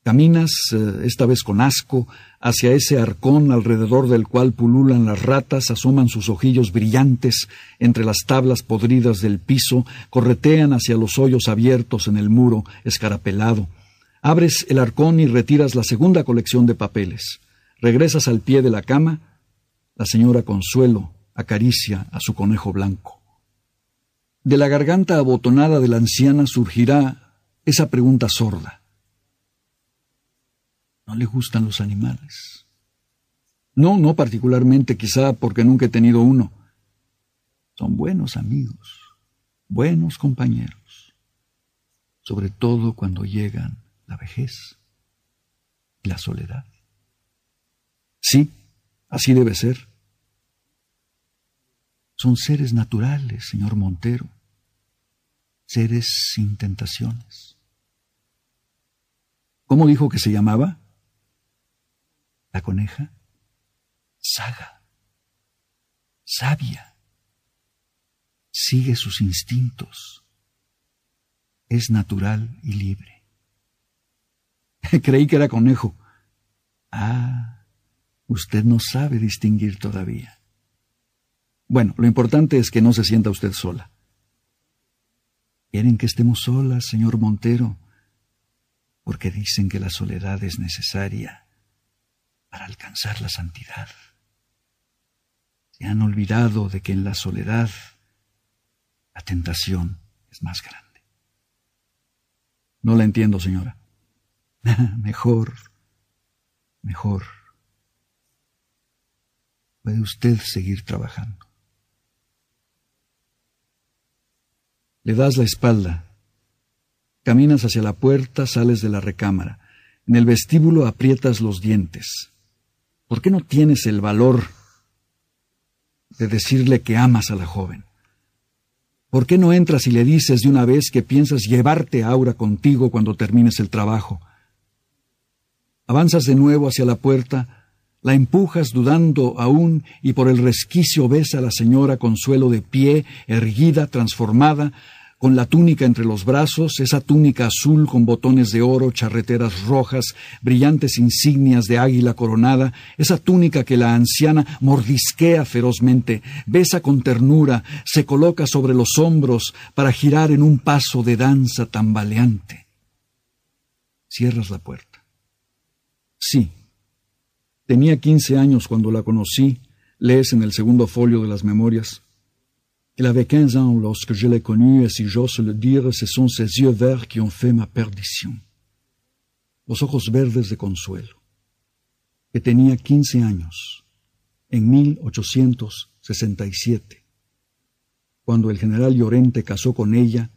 Caminas, eh, esta vez con asco, hacia ese arcón alrededor del cual pululan las ratas, asoman sus ojillos brillantes entre las tablas podridas del piso, corretean hacia los hoyos abiertos en el muro escarapelado. Abres el arcón y retiras la segunda colección de papeles. Regresas al pie de la cama. La señora Consuelo acaricia a su conejo blanco. De la garganta abotonada de la anciana surgirá esa pregunta sorda. No le gustan los animales. No, no particularmente, quizá porque nunca he tenido uno. Son buenos amigos, buenos compañeros, sobre todo cuando llegan la vejez y la soledad. Sí, así debe ser. Son seres naturales, señor Montero, seres sin tentaciones. ¿Cómo dijo que se llamaba? La coneja, saga, sabia, sigue sus instintos, es natural y libre. Creí que era conejo. Ah, usted no sabe distinguir todavía. Bueno, lo importante es que no se sienta usted sola. ¿Quieren que estemos solas, señor Montero? Porque dicen que la soledad es necesaria para alcanzar la santidad. Se han olvidado de que en la soledad la tentación es más grande. No la entiendo, señora. mejor, mejor. Puede usted seguir trabajando. Le das la espalda. Caminas hacia la puerta, sales de la recámara. En el vestíbulo aprietas los dientes. ¿Por qué no tienes el valor de decirle que amas a la joven? ¿Por qué no entras y le dices de una vez que piensas llevarte a Aura contigo cuando termines el trabajo? Avanzas de nuevo hacia la puerta, la empujas dudando aún y por el resquicio ves a la señora Consuelo de pie, erguida, transformada, con la túnica entre los brazos, esa túnica azul con botones de oro, charreteras rojas, brillantes insignias de águila coronada, esa túnica que la anciana mordisquea ferozmente, besa con ternura, se coloca sobre los hombros para girar en un paso de danza tambaleante. Cierras la puerta. Sí. Tenía quince años cuando la conocí, lees en el segundo folio de las memorias. Elle avait quinze ans lorsque je l'ai connue, et si j'ose le dire, ce sont ses yeux verts qui ont fait ma perdición. Los ojos verdes de Consuelo, que tenía quince años, en 1867, cuando el general Llorente casó con ella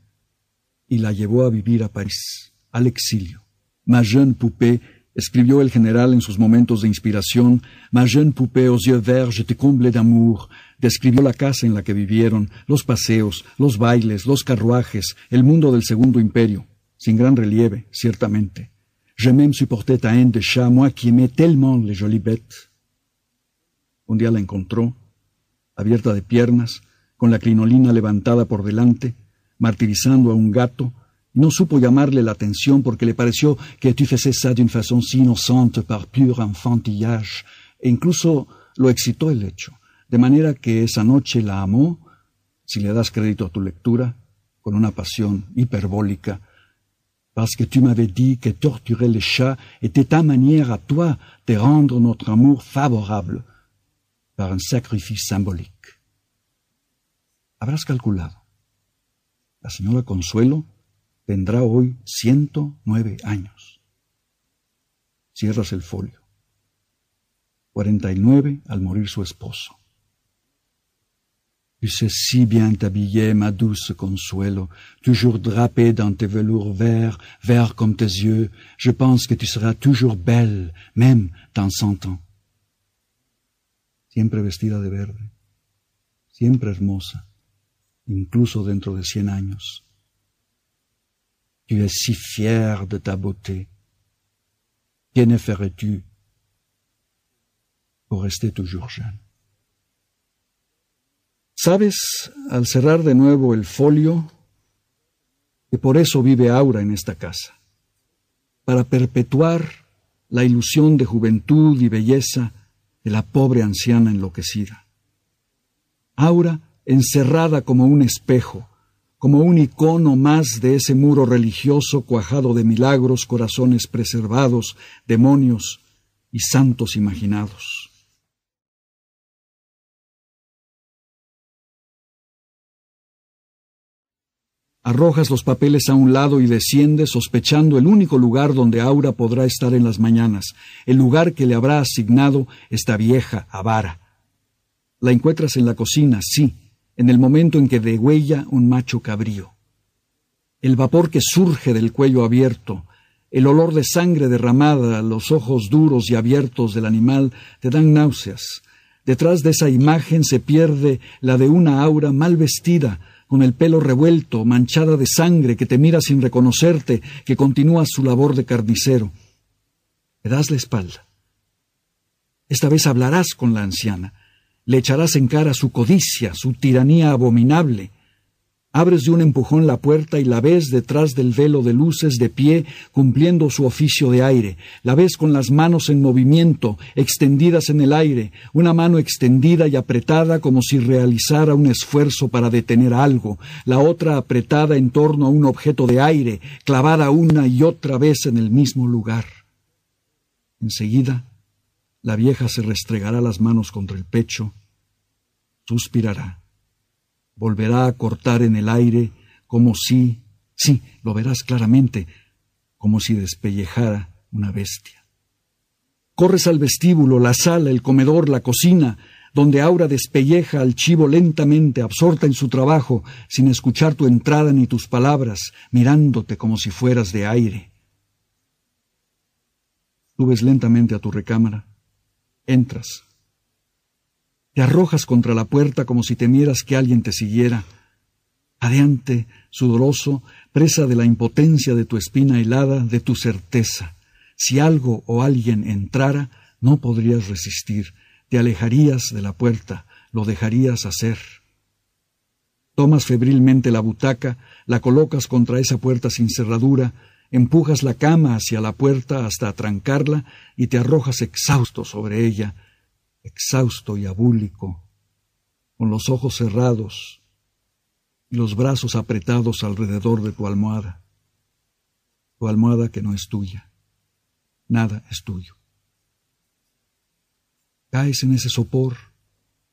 y la llevó a vivir a París, al exilio. Ma jeune poupée escribió el general en sus momentos de inspiración, Ma jeune poupée aux yeux verts, je te comble d'amour, describió la casa en la que vivieron, los paseos, los bailes, los carruajes, el mundo del Segundo Imperio, sin gran relieve, ciertamente. Je même supporté ta haine de chat, moi qui aimais tellement les jolies bêtes. Un día la encontró, abierta de piernas, con la crinolina levantada por delante, martirizando a un gato, no supo llamarle la atención porque le pareció que tu faisais ça d'une façon si innocente par pur enfantillage, e incluso lo excitó el hecho de manera que esa noche la amó, si le das crédito a tu lectura, con una pasión hiperbólica, parce que tu m'avais dit que torturer les chats était ta manière à toi de rendre notre amour favorable par un sacrifice symbolique. Habrás calculado. La señora Consuelo tendrá hoy ciento nueve años. Cierras el folio. Cuarenta y nueve al morir su esposo. Tu sais si bien t'habiller, ma douce consuelo, toujours drapée dans tes velours verts, verts comme tes yeux, je pense que tu seras toujours belle, même dans cent ans. Siempre vestida de verde, siempre hermosa, incluso dentro de cien años. Tu es si fière de ta beauté. Ne ferais-tu pour rester toujours jeune? Sabes, al cerrar de nuevo el folio, que por eso vive Aura en esta casa, para perpetuar la ilusión de juventud y belleza de la pobre anciana enloquecida. Aura encerrada como un espejo, como un icono más de ese muro religioso cuajado de milagros, corazones preservados, demonios y santos imaginados. Arrojas los papeles a un lado y desciendes sospechando el único lugar donde Aura podrá estar en las mañanas, el lugar que le habrá asignado esta vieja avara. La encuentras en la cocina, sí, en el momento en que degüella un macho cabrío. El vapor que surge del cuello abierto, el olor de sangre derramada, los ojos duros y abiertos del animal te dan náuseas. Detrás de esa imagen se pierde la de una aura mal vestida, con el pelo revuelto, manchada de sangre, que te mira sin reconocerte, que continúa su labor de carnicero. Le das la espalda. Esta vez hablarás con la anciana, le echarás en cara su codicia, su tiranía abominable, Abres de un empujón la puerta y la ves detrás del velo de luces de pie, cumpliendo su oficio de aire. La ves con las manos en movimiento, extendidas en el aire, una mano extendida y apretada como si realizara un esfuerzo para detener algo, la otra apretada en torno a un objeto de aire, clavada una y otra vez en el mismo lugar. Enseguida, la vieja se restregará las manos contra el pecho, suspirará volverá a cortar en el aire como si, sí, lo verás claramente, como si despellejara una bestia. Corres al vestíbulo, la sala, el comedor, la cocina, donde Aura despelleja al chivo lentamente, absorta en su trabajo, sin escuchar tu entrada ni tus palabras, mirándote como si fueras de aire. Subes lentamente a tu recámara, entras, Te arrojas contra la puerta como si temieras que alguien te siguiera. Adeante, sudoroso, presa de la impotencia de tu espina helada, de tu certeza. Si algo o alguien entrara, no podrías resistir, te alejarías de la puerta, lo dejarías hacer. Tomas febrilmente la butaca, la colocas contra esa puerta sin cerradura, empujas la cama hacia la puerta hasta atrancarla y te arrojas exhausto sobre ella, exhausto y abúlico, con los ojos cerrados y los brazos apretados alrededor de tu almohada, tu almohada que no es tuya, nada es tuyo. Caes en ese sopor,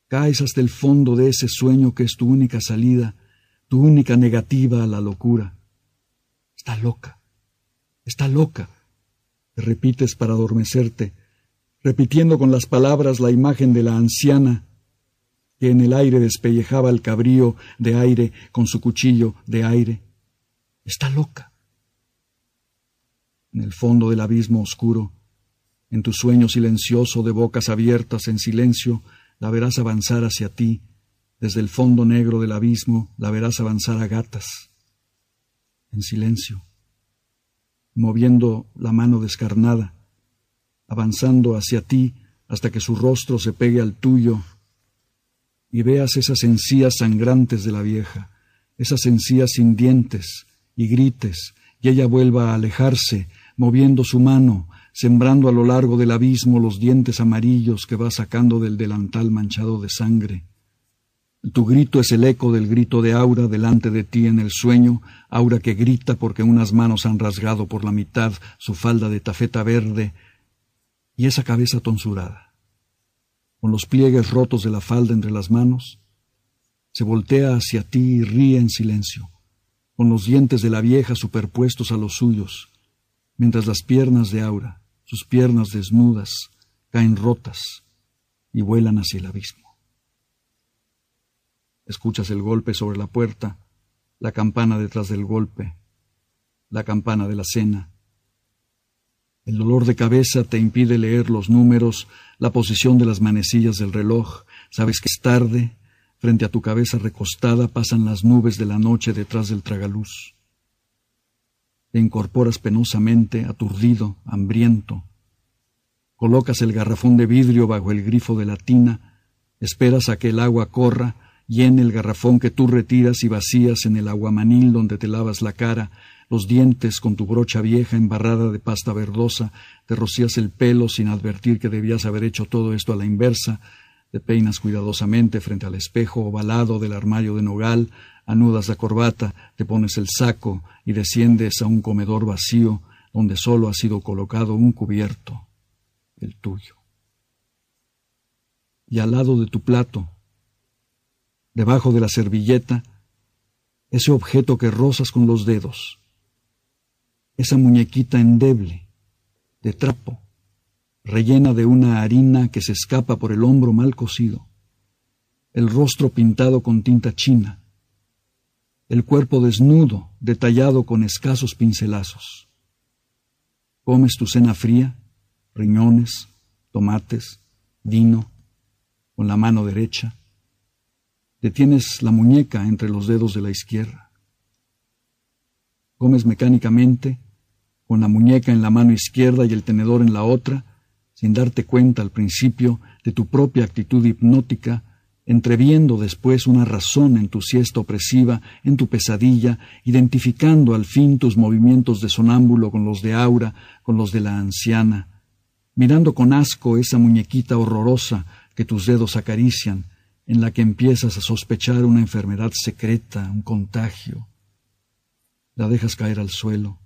caes hasta el fondo de ese sueño que es tu única salida, tu única negativa a la locura. Está loca, está loca. Te repites para adormecerte, repitiendo con las palabras la imagen de la anciana que en el aire despellejaba el cabrío de aire con su cuchillo de aire. Está loca. En el fondo del abismo oscuro, en tu sueño silencioso de bocas abiertas en silencio, la verás avanzar hacia ti. Desde el fondo negro del abismo la verás avanzar a gatas. En silencio, moviendo la mano descarnada, avanzando hacia ti hasta que su rostro se pegue al tuyo y veas esas encías sangrantes de la vieja, esas encías sin dientes, y grites, y ella vuelva a alejarse, moviendo su mano, sembrando a lo largo del abismo los dientes amarillos que va sacando del delantal manchado de sangre. Tu grito es el eco del grito de Aura delante de ti en el sueño, Aura que grita porque unas manos han rasgado por la mitad su falda de tafeta verde y esa cabeza tonsurada, con los pliegues rotos de la falda entre las manos, se voltea hacia ti y ríe en silencio, con los dientes de la vieja superpuestos a los suyos, mientras las piernas de Aura, sus piernas desnudas caen rotas y vuelan hacia el abismo. Escuchas el golpe sobre la puerta, la campana detrás del golpe, la campana de la cena. El dolor de cabeza te impide leer los números, la posición de las manecillas del reloj. Sabes que es tarde, frente a tu cabeza recostada pasan las nubes de la noche detrás del tragaluz. Te incorporas penosamente, aturdido, hambriento. Colocas el garrafón de vidrio bajo el grifo de la tina, esperas a que el agua corra, llene el garrafón que tú retiras y vacías en el aguamanil donde te lavas la cara, los dientes con tu brocha vieja embarrada de pasta verdosa, te rocías el pelo sin advertir que debías haber hecho todo esto a la inversa, te peinas cuidadosamente frente al espejo ovalado del armario de nogal, anudas la corbata, te pones el saco y desciendes a un comedor vacío donde solo ha sido colocado un cubierto, el tuyo. Y al lado de tu plato, debajo de la servilleta, ese objeto que rozas con los dedos, esa muñequita endeble, de trapo, rellena de una harina que se escapa por el hombro mal cocido, el rostro pintado con tinta china, el cuerpo desnudo, detallado con escasos pincelazos. Comes tu cena fría, riñones, tomates, vino, con la mano derecha. Detienes la muñeca entre los dedos de la izquierda. Comes mecánicamente, con la muñeca en la mano izquierda y el tenedor en la otra, sin darte cuenta al principio de tu propia actitud hipnótica entreviendo después una razón en tu siesta opresiva, en tu pesadilla, identificando al fin tus movimientos de sonámbulo con los de Aura, con los de la anciana, mirando con asco esa muñequita horrorosa que tus dedos acarician, en la que empiezas a sospechar una enfermedad secreta, un contagio. La dejas caer al suelo.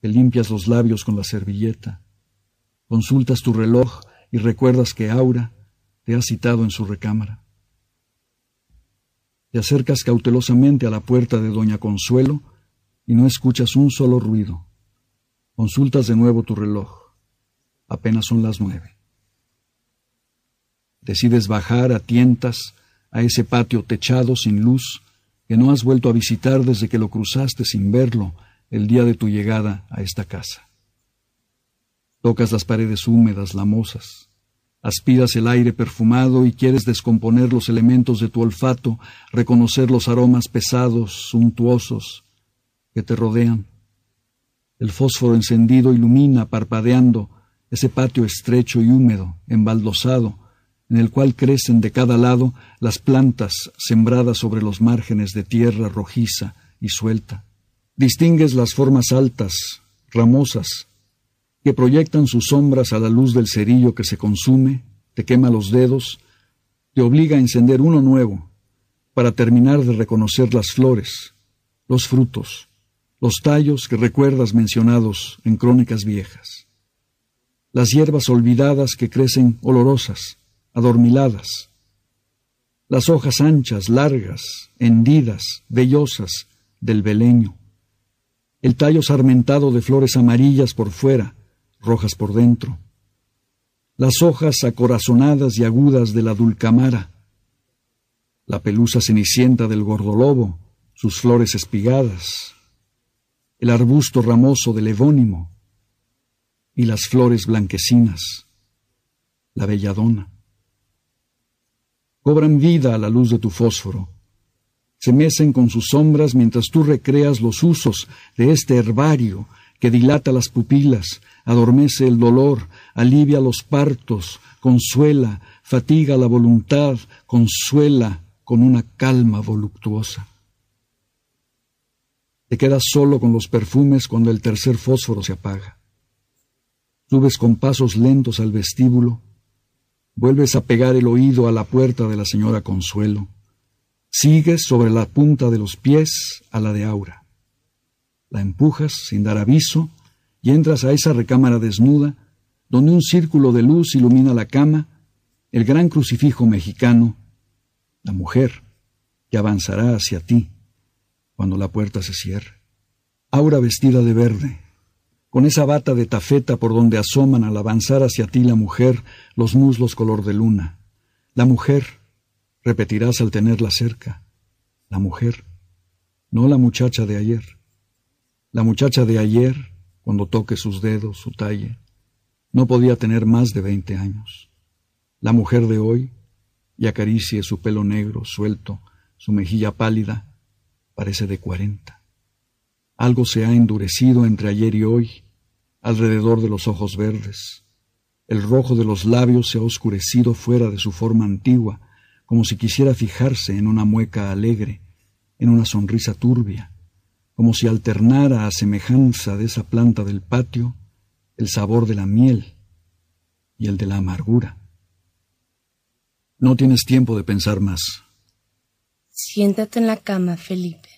Te limpias los labios con la servilleta. Consultas tu reloj y recuerdas que Aura, te ha citado en su recámara. Te acercas cautelosamente a la puerta de Doña Consuelo y no escuchas un solo ruido. Consultas de nuevo tu reloj. Apenas son las nueve. Decides bajar a tientas a ese patio techado sin luz que no has vuelto a visitar desde que lo cruzaste sin verlo el día de tu llegada a esta casa. Tocas las paredes húmedas, lamosas. Aspiras el aire perfumado y quieres descomponer los elementos de tu olfato, reconocer los aromas pesados, suntuosos, que te rodean. El fósforo encendido ilumina, parpadeando, ese patio estrecho y húmedo, embaldosado, en el cual crecen de cada lado las plantas sembradas sobre los márgenes de tierra rojiza y suelta. Distingues las formas altas, ramosas, que proyectan sus sombras a la luz del cerillo que se consume, te quema los dedos, te obliga a encender uno nuevo, para terminar de reconocer las flores, los frutos, los tallos que recuerdas mencionados en crónicas viejas, las hierbas olvidadas que crecen olorosas, adormiladas, las hojas anchas, largas, hendidas, vellosas del beleño, el tallo sarmentado de flores amarillas por fuera, rojas por dentro, las hojas acorazonadas y agudas de la dulcamara, la pelusa cenicienta del gordolobo, sus flores espigadas, el arbusto ramoso del evónimo y las flores blanquecinas, la belladona. Cobran vida a la luz de tu fósforo, se mecen con sus sombras mientras tú recreas los usos de este herbario que dilata las pupilas, adormece el dolor, alivia los partos, consuela, fatiga la voluntad, consuela con una calma voluptuosa. Te quedas solo con los perfumes cuando el tercer fósforo se apaga. Subes con pasos lentos al vestíbulo, vuelves a pegar el oído a la puerta de la señora Consuelo, sigues sobre la punta de los pies a la de Aura. La empujas sin dar aviso y entras a esa recámara desnuda, donde un círculo de luz ilumina la cama, el gran crucifijo mexicano, la mujer que avanzará hacia ti cuando la puerta se cierre. Aura vestida de verde, con esa bata de tafeta por donde asoman al avanzar hacia ti la mujer los muslos color de luna. La mujer, repetirás al tenerla cerca, la mujer, no la muchacha de ayer. La muchacha de ayer, cuando toque sus dedos, su talle, no podía tener más de veinte años. La mujer de hoy, y acaricie su pelo negro, suelto, su mejilla pálida, parece de cuarenta. Algo se ha endurecido entre ayer y hoy, alrededor de los ojos verdes. El rojo de los labios se ha oscurecido fuera de su forma antigua, como si quisiera fijarse en una mueca alegre, en una sonrisa turbia como si alternara a semejanza de esa planta del patio el sabor de la miel y el de la amargura. No tienes tiempo de pensar más. Siéntate en la cama, Felipe.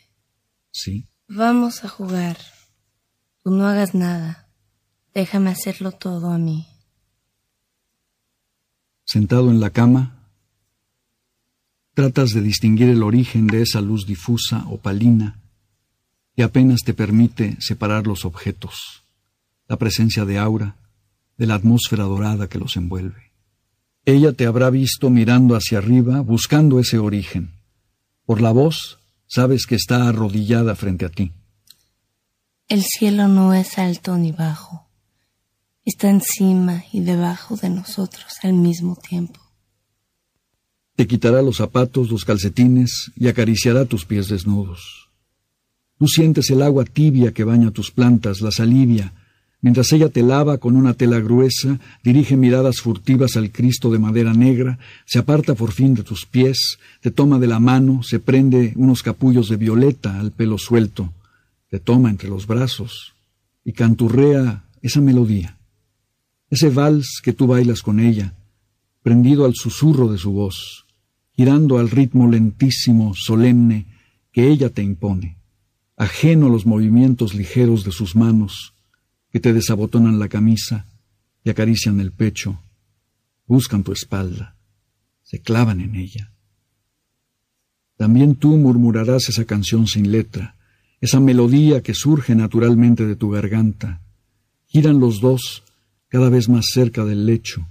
Sí. Vamos a jugar. Tú no hagas nada. Déjame hacerlo todo a mí. Sentado en la cama, tratas de distinguir el origen de esa luz difusa, opalina, que apenas te permite separar los objetos, la presencia de aura, de la atmósfera dorada que los envuelve. Ella te habrá visto mirando hacia arriba, buscando ese origen. Por la voz, sabes que está arrodillada frente a ti. El cielo no es alto ni bajo, está encima y debajo de nosotros al mismo tiempo. Te quitará los zapatos, los calcetines y acariciará tus pies desnudos. Tú sientes el agua tibia que baña tus plantas, las alivia, mientras ella te lava con una tela gruesa, dirige miradas furtivas al Cristo de madera negra, se aparta por fin de tus pies, te toma de la mano, se prende unos capullos de violeta al pelo suelto, te toma entre los brazos y canturrea esa melodía, ese vals que tú bailas con ella, prendido al susurro de su voz, girando al ritmo lentísimo, solemne, que ella te impone ajeno a los movimientos ligeros de sus manos, que te desabotonan la camisa y acarician el pecho, buscan tu espalda, se clavan en ella. También tú murmurarás esa canción sin letra, esa melodía que surge naturalmente de tu garganta. Giran los dos cada vez más cerca del lecho,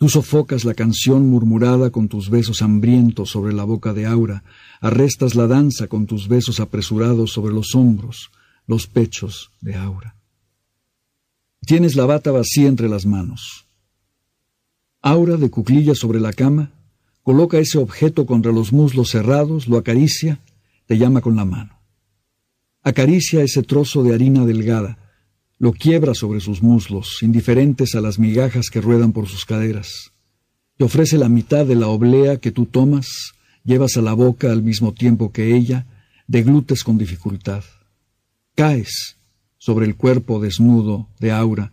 Tú sofocas la canción murmurada con tus besos hambrientos sobre la boca de Aura, arrestas la danza con tus besos apresurados sobre los hombros, los pechos de Aura. Tienes la bata vacía entre las manos. Aura de cuclillas sobre la cama, coloca ese objeto contra los muslos cerrados, lo acaricia, te llama con la mano. Acaricia ese trozo de harina delgada, lo quiebra sobre sus muslos, indiferentes a las migajas que ruedan por sus caderas. Te ofrece la mitad de la oblea que tú tomas, llevas a la boca al mismo tiempo que ella, deglutes con dificultad. Caes sobre el cuerpo desnudo de Aura,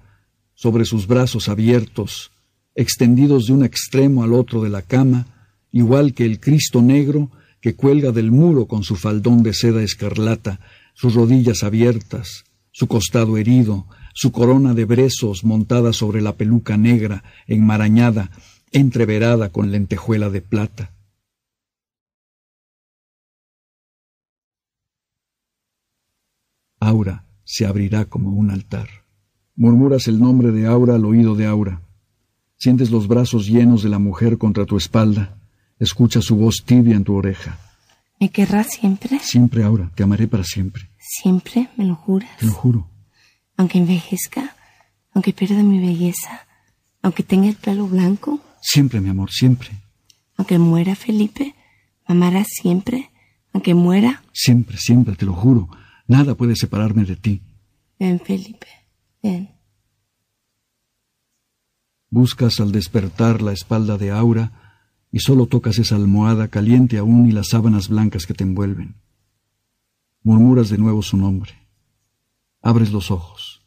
sobre sus brazos abiertos, extendidos de un extremo al otro de la cama, igual que el Cristo negro que cuelga del muro con su faldón de seda escarlata, sus rodillas abiertas, su costado herido, su corona de brezos montada sobre la peluca negra, enmarañada, entreverada con lentejuela de plata. Aura se abrirá como un altar. Murmuras el nombre de Aura al oído de Aura. Sientes los brazos llenos de la mujer contra tu espalda. Escuchas su voz tibia en tu oreja. ¿Me querrás siempre? Siempre, Aura. Te amaré para siempre. ¿Siempre? ¿Me lo juras? Te lo juro. Aunque envejezca, aunque pierda mi belleza, aunque tenga el pelo blanco. Siempre, mi amor, siempre. Aunque muera Felipe, ¿me amarás siempre? Aunque muera. Siempre, siempre, te lo juro. Nada puede separarme de ti. Ven, Felipe, ven. Buscas al despertar la espalda de Aura y solo tocas esa almohada caliente aún y las sábanas blancas que te envuelven. Murmuras de nuevo su nombre. Abres los ojos.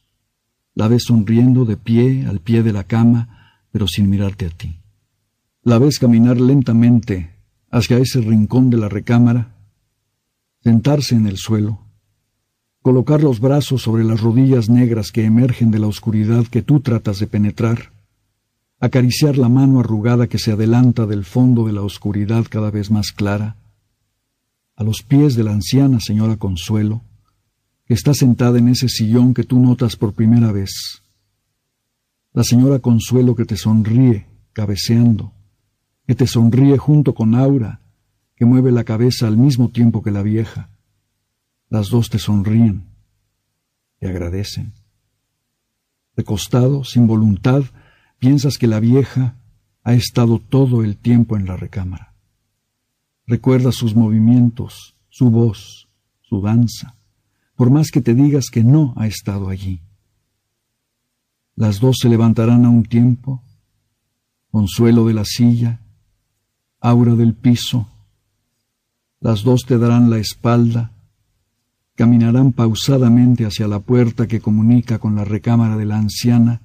La ves sonriendo de pie al pie de la cama, pero sin mirarte a ti. La ves caminar lentamente hacia ese rincón de la recámara, sentarse en el suelo, colocar los brazos sobre las rodillas negras que emergen de la oscuridad que tú tratas de penetrar, acariciar la mano arrugada que se adelanta del fondo de la oscuridad cada vez más clara, a los pies de la anciana señora Consuelo, que está sentada en ese sillón que tú notas por primera vez. La señora Consuelo que te sonríe, cabeceando, que te sonríe junto con Aura, que mueve la cabeza al mismo tiempo que la vieja. Las dos te sonríen, te agradecen. De costado, sin voluntad, Piensas que la vieja ha estado todo el tiempo en la recámara. Recuerdas sus movimientos, su voz, su danza, por más que te digas que no ha estado allí. Las dos se levantarán a un tiempo, consuelo de la silla, aura del piso, las dos te darán la espalda, caminarán pausadamente hacia la puerta que comunica con la recámara de la anciana,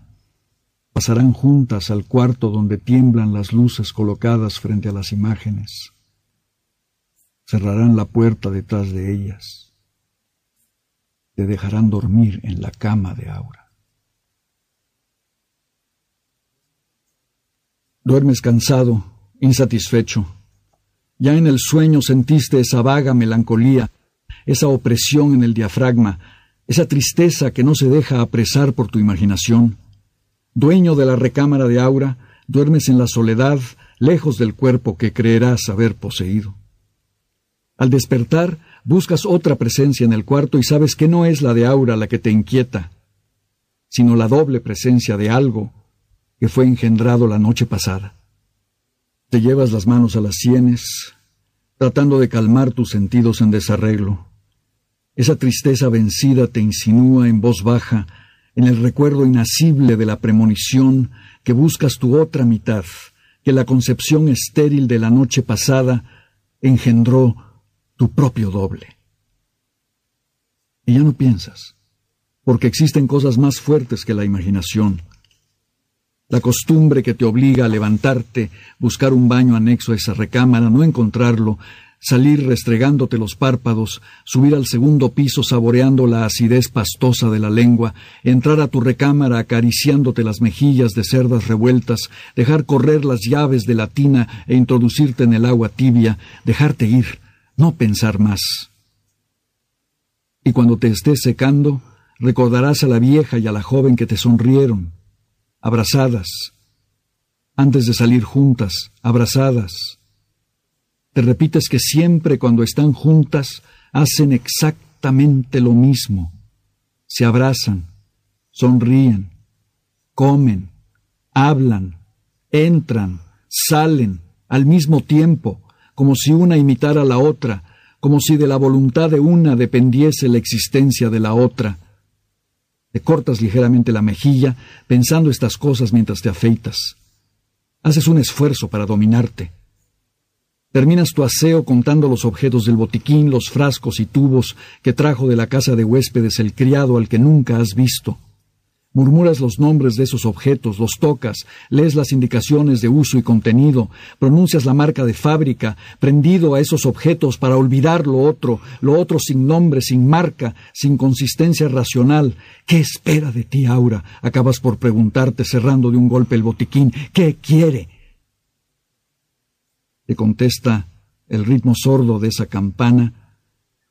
Pasarán juntas al cuarto donde tiemblan las luces colocadas frente a las imágenes. Cerrarán la puerta detrás de ellas. Te dejarán dormir en la cama de Aura. Duermes cansado, insatisfecho. Ya en el sueño sentiste esa vaga melancolía, esa opresión en el diafragma, esa tristeza que no se deja apresar por tu imaginación Dueño de la recámara de Aura, duermes en la soledad, lejos del cuerpo que creerás haber poseído. Al despertar, buscas otra presencia en el cuarto y sabes que no es la de Aura la que te inquieta, sino la doble presencia de algo que fue engendrado la noche pasada. Te llevas las manos a las sienes, tratando de calmar tus sentidos en desarreglo. Esa tristeza vencida te insinúa en voz baja en el recuerdo inasible de la premonición que buscas tu otra mitad, que la concepción estéril de la noche pasada engendró tu propio doble. Y ya no piensas, porque existen cosas más fuertes que la imaginación. La costumbre que te obliga a levantarte, buscar un baño anexo a esa recámara, no encontrarlo, salir restregándote los párpados, subir al segundo piso saboreando la acidez pastosa de la lengua, entrar a tu recámara acariciándote las mejillas de cerdas revueltas, dejar correr las llaves de la tina e introducirte en el agua tibia, dejarte ir, no pensar más. Y cuando te estés secando, recordarás a la vieja y a la joven que te sonrieron, abrazadas, antes de salir juntas, abrazadas, te repites que siempre cuando están juntas hacen exactamente lo mismo. Se abrazan, sonríen, comen, hablan, entran, salen, al mismo tiempo, como si una imitara a la otra, como si de la voluntad de una dependiese la existencia de la otra. Te cortas ligeramente la mejilla pensando estas cosas mientras te afeitas. Haces un esfuerzo para dominarte. Terminas tu aseo contando los objetos del botiquín, los frascos y tubos que trajo de la casa de huéspedes el criado al que nunca has visto. Murmuras los nombres de esos objetos, los tocas, lees las indicaciones de uso y contenido, pronuncias la marca de fábrica, prendido a esos objetos para olvidar lo otro, lo otro sin nombre, sin marca, sin consistencia racional. ¿Qué espera de ti, Aura? Acabas por preguntarte cerrando de un golpe el botiquín. ¿Qué quiere? Te contesta el ritmo sordo de esa campana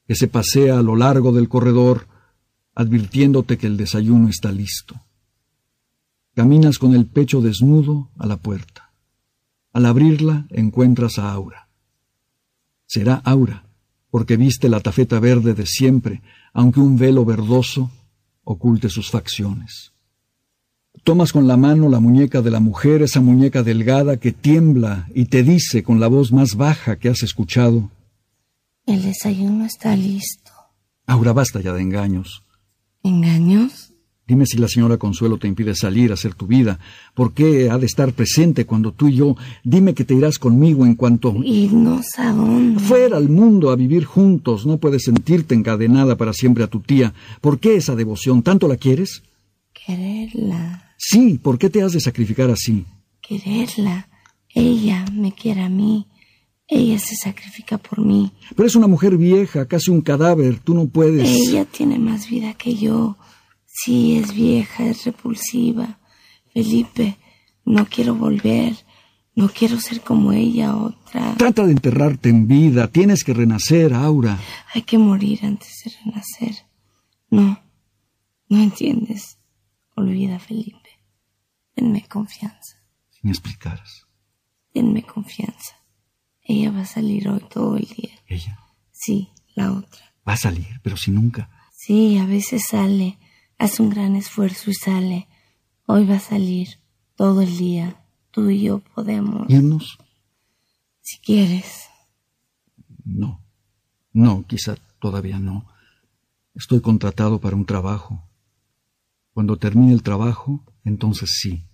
que se pasea a lo largo del corredor, advirtiéndote que el desayuno está listo. Caminas con el pecho desnudo a la puerta. Al abrirla encuentras a Aura. Será Aura, porque viste la tafeta verde de siempre, aunque un velo verdoso oculte sus facciones. Tomas con la mano la muñeca de la mujer, esa muñeca delgada que tiembla y te dice con la voz más baja que has escuchado. El desayuno está listo. Aura, basta ya de engaños. ¿Engaños? Dime si la señora Consuelo te impide salir a hacer tu vida. ¿Por qué ha de estar presente cuando tú y yo? Dime que te irás conmigo en cuanto... ¿Irnos a dónde? Fuera al mundo a vivir juntos. No puedes sentirte encadenada para siempre a tu tía. ¿Por qué esa devoción? ¿Tanto la quieres? Quererla. Sí, ¿por qué te has de sacrificar así? Quererla. Ella me quiere a mí. Ella se sacrifica por mí. Pero es una mujer vieja, casi un cadáver. Tú no puedes. Ella tiene más vida que yo. Sí, es vieja, es repulsiva. Felipe, no quiero volver. No quiero ser como ella otra. Trata de enterrarte en vida. Tienes que renacer, Aura. Hay que morir antes de renacer. No, no entiendes. Olvida, Felipe. Denme confianza. Si me explicaras. Denme confianza. Ella va a salir hoy todo el día. ¿Ella? Sí, la otra. Va a salir, pero si nunca. Sí, a veces sale. Hace un gran esfuerzo y sale. Hoy va a salir todo el día. Tú y yo podemos. ¿Irnos? Si quieres. No. No, quizá todavía no. Estoy contratado para un trabajo. Cuando termine el trabajo, entonces sí.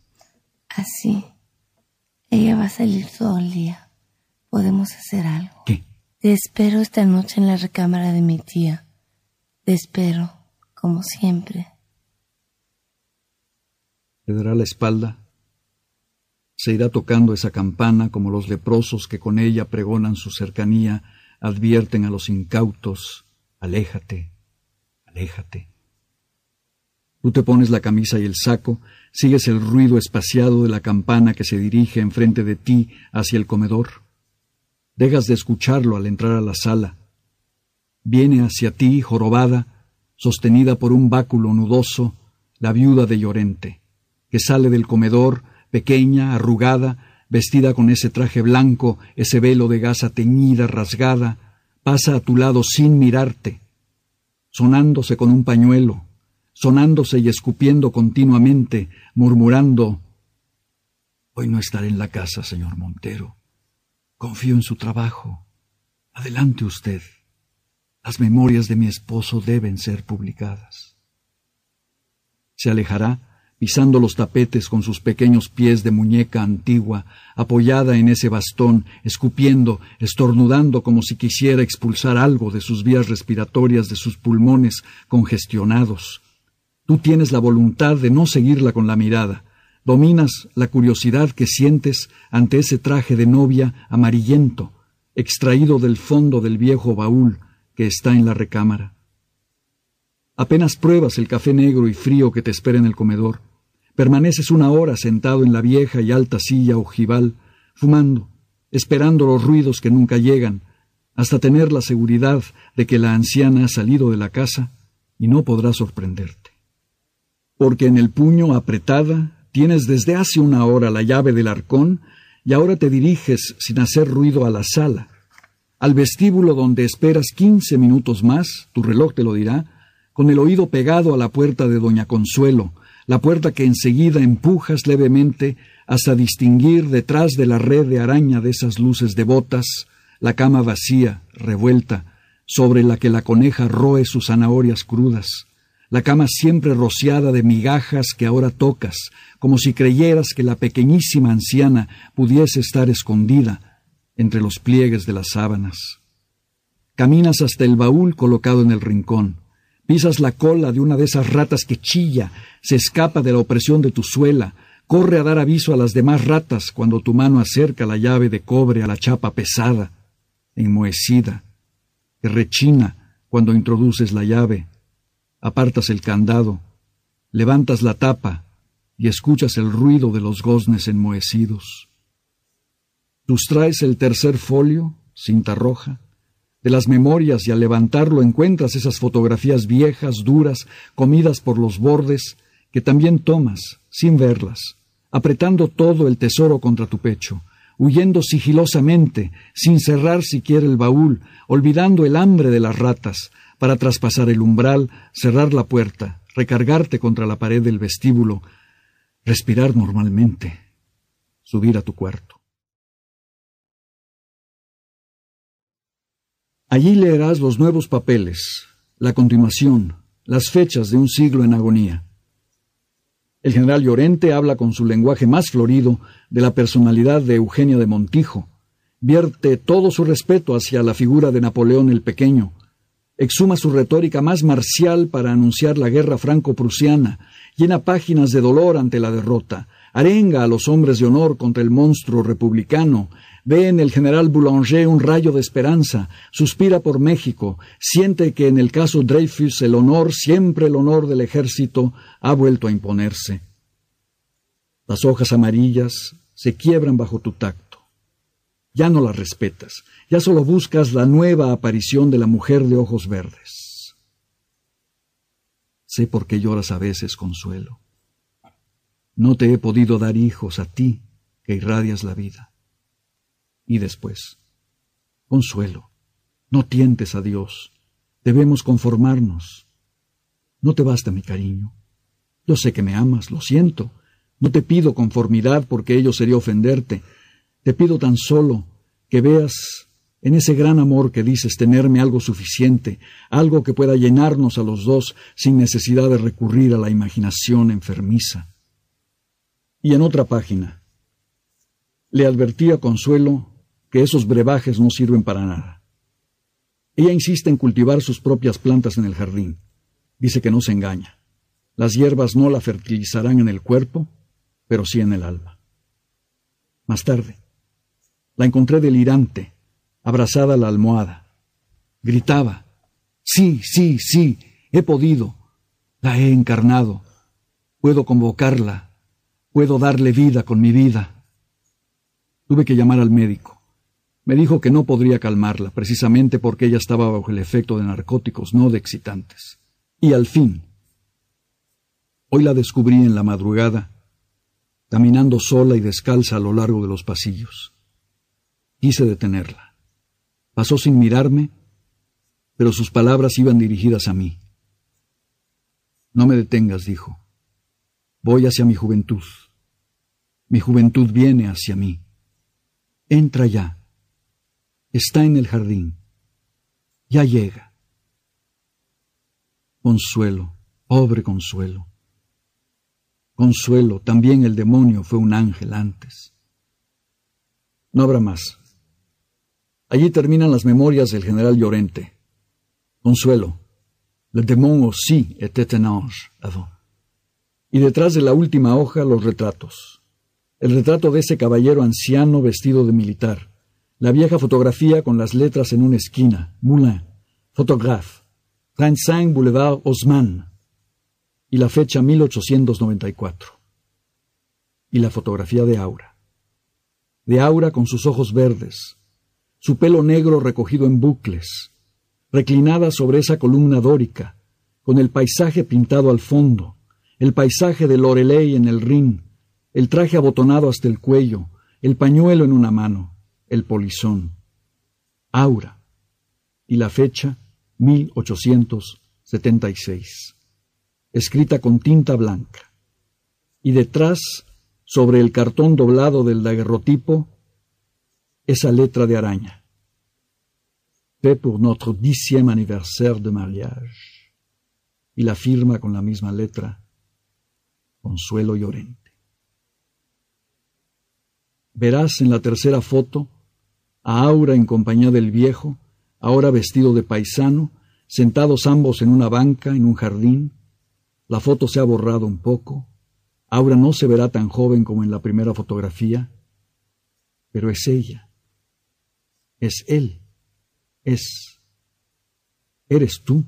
Así. Ella va a salir todo el día. Podemos hacer algo. ¿Qué? Te espero esta noche en la recámara de mi tía. Te espero, como siempre. Le dará la espalda. Se irá tocando esa campana como los leprosos que con ella pregonan su cercanía, advierten a los incautos, aléjate, aléjate. Tú te pones la camisa y el saco, sigues el ruido espaciado de la campana que se dirige enfrente de ti hacia el comedor. Dejas de escucharlo al entrar a la sala. Viene hacia ti, jorobada, sostenida por un báculo nudoso, la viuda de Llorente, que sale del comedor, pequeña, arrugada, vestida con ese traje blanco, ese velo de gasa teñida, rasgada, pasa a tu lado sin mirarte, sonándose con un pañuelo, sonándose y escupiendo continuamente, murmurando Hoy no estaré en la casa, señor Montero. Confío en su trabajo. Adelante usted. Las memorias de mi esposo deben ser publicadas. Se alejará, pisando los tapetes con sus pequeños pies de muñeca antigua, apoyada en ese bastón, escupiendo, estornudando como si quisiera expulsar algo de sus vías respiratorias, de sus pulmones congestionados. Tú tienes la voluntad de no seguirla con la mirada, Dominas la curiosidad que sientes ante ese traje de novia amarillento, extraído del fondo del viejo baúl que está en la recámara. Apenas pruebas el café negro y frío que te espera en el comedor. Permaneces una hora sentado en la vieja y alta silla ojival, fumando, esperando los ruidos que nunca llegan, hasta tener la seguridad de que la anciana ha salido de la casa y no podrá sorprenderte. Porque en el puño apretada Tienes desde hace una hora la llave del arcón y ahora te diriges sin hacer ruido a la sala, al vestíbulo donde esperas quince minutos más, tu reloj te lo dirá, con el oído pegado a la puerta de Doña Consuelo, la puerta que enseguida empujas levemente hasta distinguir detrás de la red de araña de esas luces devotas la cama vacía, revuelta, sobre la que la coneja roe sus zanahorias crudas, la cama siempre rociada de migajas que ahora tocas, como si creyeras que la pequeñísima anciana pudiese estar escondida entre los pliegues de las sábanas. Caminas hasta el baúl colocado en el rincón, pisas la cola de una de esas ratas que chilla, se escapa de la opresión de tu suela, corre a dar aviso a las demás ratas cuando tu mano acerca la llave de cobre a la chapa pesada, enmohecida, que rechina cuando introduces la llave, apartas el candado, levantas la tapa y escuchas el ruido de los goznes enmohecidos. Sustraes el tercer folio, cinta roja, de las memorias y al levantarlo encuentras esas fotografías viejas, duras, comidas por los bordes, que también tomas, sin verlas, apretando todo el tesoro contra tu pecho, huyendo sigilosamente, sin cerrar siquiera el baúl, olvidando el hambre de las ratas, para traspasar el umbral, cerrar la puerta, recargarte contra la pared del vestíbulo, respirar normalmente, subir a tu cuarto. Allí leerás los nuevos papeles, la continuación, las fechas de un siglo en agonía. El general Llorente habla con su lenguaje más florido de la personalidad de Eugenio de Montijo, vierte todo su respeto hacia la figura de Napoleón el Pequeño, exhuma su retórica más marcial para anunciar la guerra franco-prusiana, llena páginas de dolor ante la derrota, arenga a los hombres de honor contra el monstruo republicano, ve en el general Boulanger un rayo de esperanza, suspira por México, siente que en el caso Dreyfus el honor, siempre el honor del ejército, ha vuelto a imponerse. Las hojas amarillas se quiebran bajo tu tacto. Ya no las respetas, ya solo buscas la nueva aparición de la mujer de ojos verdes. Sé por qué lloras a veces, Consuelo. No te he podido dar hijos a ti, que irradias la vida. Y después, Consuelo, no tientes a Dios. Debemos conformarnos. No te basta mi cariño. Yo sé que me amas, lo siento. No te pido conformidad porque ello sería ofenderte. Te pido tan solo que veas en ese gran amor que dices tenerme algo suficiente, algo que pueda llenarnos a los dos sin necesidad de recurrir a la imaginación enfermiza. Y en otra página, le advertía Consuelo que esos brebajes no sirven para nada. Ella insiste en cultivar sus propias plantas en el jardín. Dice que no se engaña. Las hierbas no la fertilizarán en el cuerpo, pero sí en el alma. Más tarde, la encontré delirante, abrazada a la almohada. Gritaba, sí, sí, sí, he podido, la he encarnado, puedo convocarla, Puedo darle vida con mi vida. Tuve que llamar al médico. Me dijo que no podría calmarla, precisamente porque ella estaba bajo el efecto de narcóticos, no de excitantes. Y al fin, hoy la descubrí en la madrugada, caminando sola y descalza a lo largo de los pasillos. Quise detenerla. Pasó sin mirarme, pero sus palabras iban dirigidas a mí. No me detengas, dijo. Voy hacia mi juventud. Mi juventud viene hacia mí. Entra ya. Está en el jardín. Ya llega. Consuelo, pobre consuelo. Consuelo, también el demonio fue un ángel antes. No habrá más. Allí terminan las memorias del general Llorente. Consuelo, le démon aussi était un ange avant y detrás de la última hoja los retratos. El retrato de ese caballero anciano vestido de militar, la vieja fotografía con las letras en una esquina, Moulin, Photographe, 35 Boulevard Haussmann, y la fecha 1894. Y la fotografía de Aura. De Aura con sus ojos verdes, su pelo negro recogido en bucles, reclinada sobre esa columna dórica, con el paisaje pintado al fondo, el paisaje de Loreley en el Rin, el traje abotonado hasta el cuello, el pañuelo en una mano, el polizón. Aura. Y la fecha, 1876. Escrita con tinta blanca. Y detrás, sobre el cartón doblado del daguerrotipo esa letra de araña. Fait pour notre dixième anniversaire de mariage. Y la firma con la misma letra, Consuelo Llorente. Verás en la tercera foto a Aura en compañía del viejo, ahora vestido de paisano, sentados ambos en una banca en un jardín. La foto se ha borrado un poco, Aura no se verá tan joven como en la primera fotografía, pero es ella, es él, es, eres tú.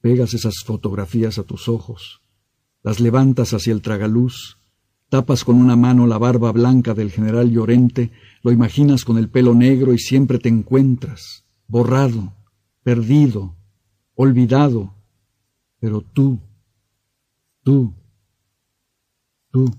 Pegas esas fotografías a tus ojos, las levantas hacia el tragaluz, tapas con una mano la barba blanca del general Llorente, lo imaginas con el pelo negro y siempre te encuentras, borrado, perdido, olvidado, pero tú, tú, tú.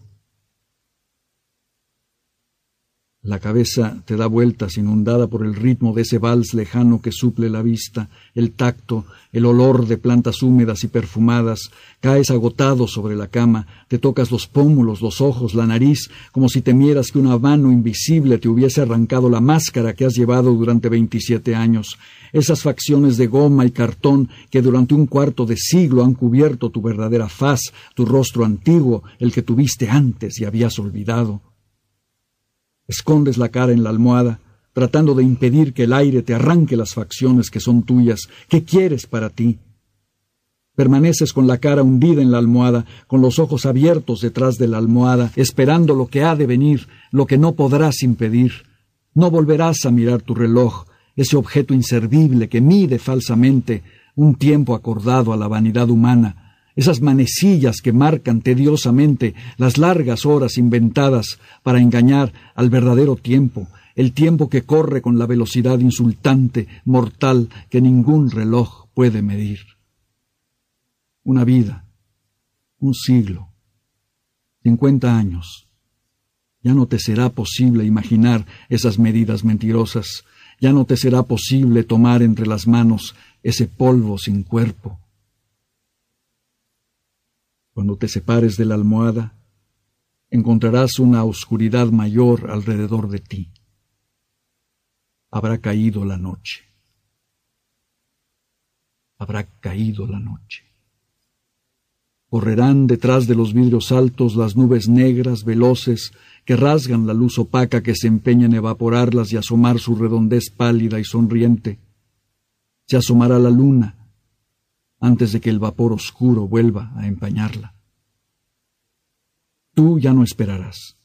La cabeza te da vueltas inundada por el ritmo de ese vals lejano que suple la vista, el tacto, el olor de plantas húmedas y perfumadas. Caes agotado sobre la cama, te tocas los pómulos, los ojos, la nariz, como si temieras que una mano invisible te hubiese arrancado la máscara que has llevado durante veintisiete años. Esas facciones de goma y cartón que durante un cuarto de siglo han cubierto tu verdadera faz, tu rostro antiguo, el que tuviste antes y habías olvidado. Escondes la cara en la almohada, tratando de impedir que el aire te arranque las facciones que son tuyas. ¿Qué quieres para ti? Permaneces con la cara hundida en la almohada, con los ojos abiertos detrás de la almohada, esperando lo que ha de venir, lo que no podrás impedir. No volverás a mirar tu reloj, ese objeto inservible que mide falsamente un tiempo acordado a la vanidad humana, esas manecillas que marcan tediosamente las largas horas inventadas para engañar al verdadero tiempo, el tiempo que corre con la velocidad insultante, mortal, que ningún reloj puede medir. Una vida, un siglo, cincuenta años. Ya no te será posible imaginar esas medidas mentirosas, ya no te será posible tomar entre las manos ese polvo sin cuerpo, cuando te separes de la almohada, encontrarás una oscuridad mayor alrededor de ti. Habrá caído la noche. Habrá caído la noche. Correrán detrás de los vidrios altos las nubes negras, veloces, que rasgan la luz opaca que se empeña en evaporarlas y asomar su redondez pálida y sonriente. Se asomará la luna, antes de que el vapor oscuro vuelva a empañarla. Tú ya no esperarás,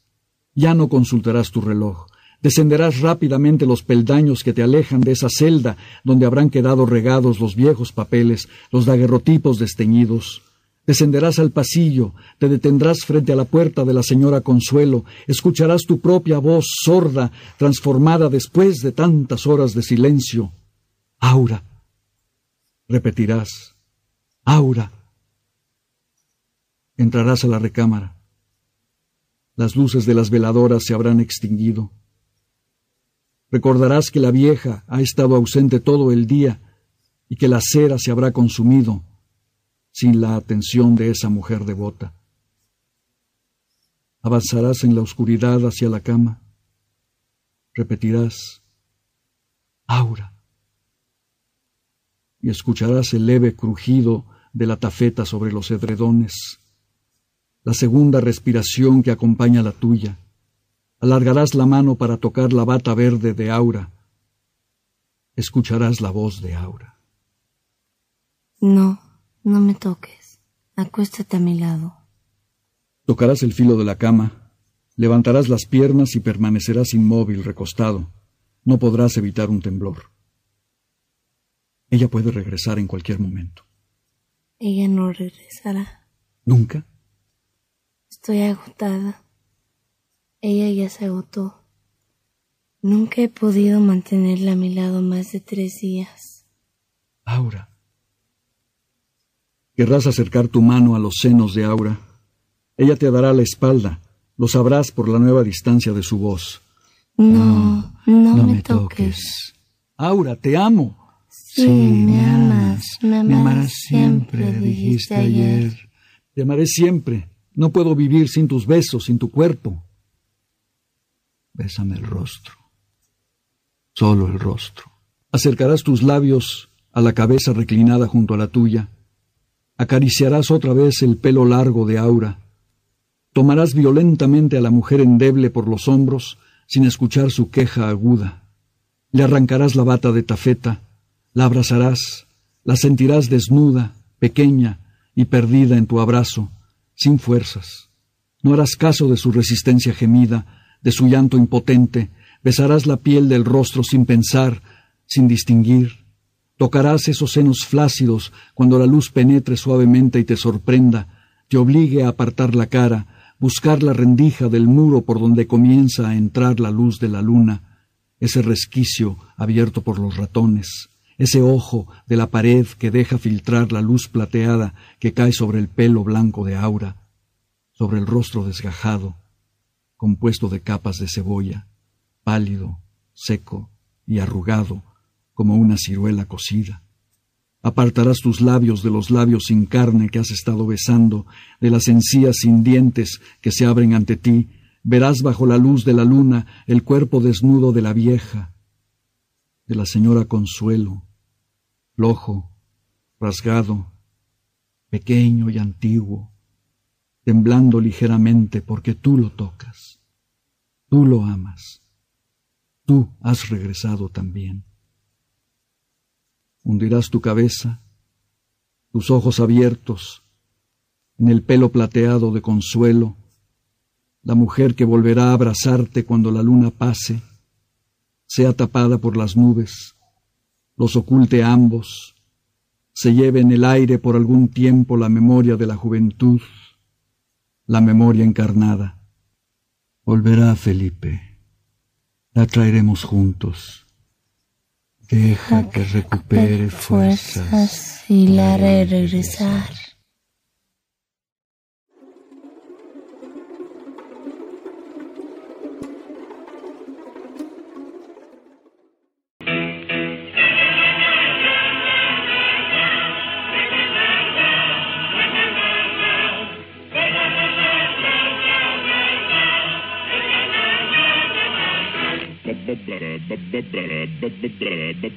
ya no consultarás tu reloj, descenderás rápidamente los peldaños que te alejan de esa celda donde habrán quedado regados los viejos papeles, los daguerrotipos desteñidos. Descenderás al pasillo, te detendrás frente a la puerta de la señora Consuelo, escucharás tu propia voz sorda, transformada después de tantas horas de silencio. Aura. Repetirás. Aura. Entrarás a la recámara. Las luces de las veladoras se habrán extinguido. Recordarás que la vieja ha estado ausente todo el día y que la cera se habrá consumido sin la atención de esa mujer devota. Avanzarás en la oscuridad hacia la cama. Repetirás, Aura. Y escucharás el leve crujido de la tafeta sobre los edredones, la segunda respiración que acompaña la tuya. Alargarás la mano para tocar la bata verde de Aura. Escucharás la voz de Aura. No, no me toques. Acuéstate a mi lado. Tocarás el filo de la cama, levantarás las piernas y permanecerás inmóvil, recostado. No podrás evitar un temblor. Ella puede regresar en cualquier momento. Ella no regresará. ¿Nunca? Estoy agotada. Ella ya se agotó. Nunca he podido mantenerla a mi lado más de tres días. Aura. Querrás acercar tu mano a los senos de Aura. Ella te dará la espalda. Lo sabrás por la nueva distancia de su voz. No, no, me, toques. Aura, te amo. Sí, me amas, me amarás siempre, dijiste ayer. Te amaré siempre. No puedo vivir sin tus besos, sin tu cuerpo. Bésame el rostro. Solo el rostro. Acercarás tus labios a la cabeza reclinada junto a la tuya. Acariciarás otra vez el pelo largo de Aura. Tomarás violentamente a la mujer endeble por los hombros sin escuchar su queja aguda. Le arrancarás la bata de tafeta, la abrazarás, la sentirás desnuda, pequeña y perdida en tu abrazo, sin fuerzas. No harás caso de su resistencia gemida, de su llanto impotente, besarás la piel del rostro sin pensar, sin distinguir. Tocarás esos senos flácidos cuando la luz penetre suavemente y te sorprenda, te obligue a apartar la cara, buscar la rendija del muro por donde comienza a entrar la luz de la luna, ese resquicio abierto por los ratones, ese ojo de la pared que deja filtrar la luz plateada que cae sobre el pelo blanco de Aura, sobre el rostro desgajado, compuesto de capas de cebolla, pálido, seco y arrugado como una ciruela cocida. Apartarás tus labios de los labios sin carne que has estado besando, de las encías sin dientes que se abren ante ti, verás bajo la luz de la luna el cuerpo desnudo de la vieja, de la señora Consuelo, flojo, rasgado, pequeño y antiguo, temblando ligeramente porque tú lo tocas, tú lo amas, tú has regresado también. Hundirás tu cabeza, tus ojos abiertos, en el pelo plateado de consuelo, la mujer que volverá a abrazarte cuando la luna pase, sea tapada por las nubes, los oculte ambos, se lleve en el aire por algún tiempo la memoria de la juventud, la memoria encarnada. Volverá Felipe, la traeremos juntos Deja que recupere fuerzas y la haré regresar.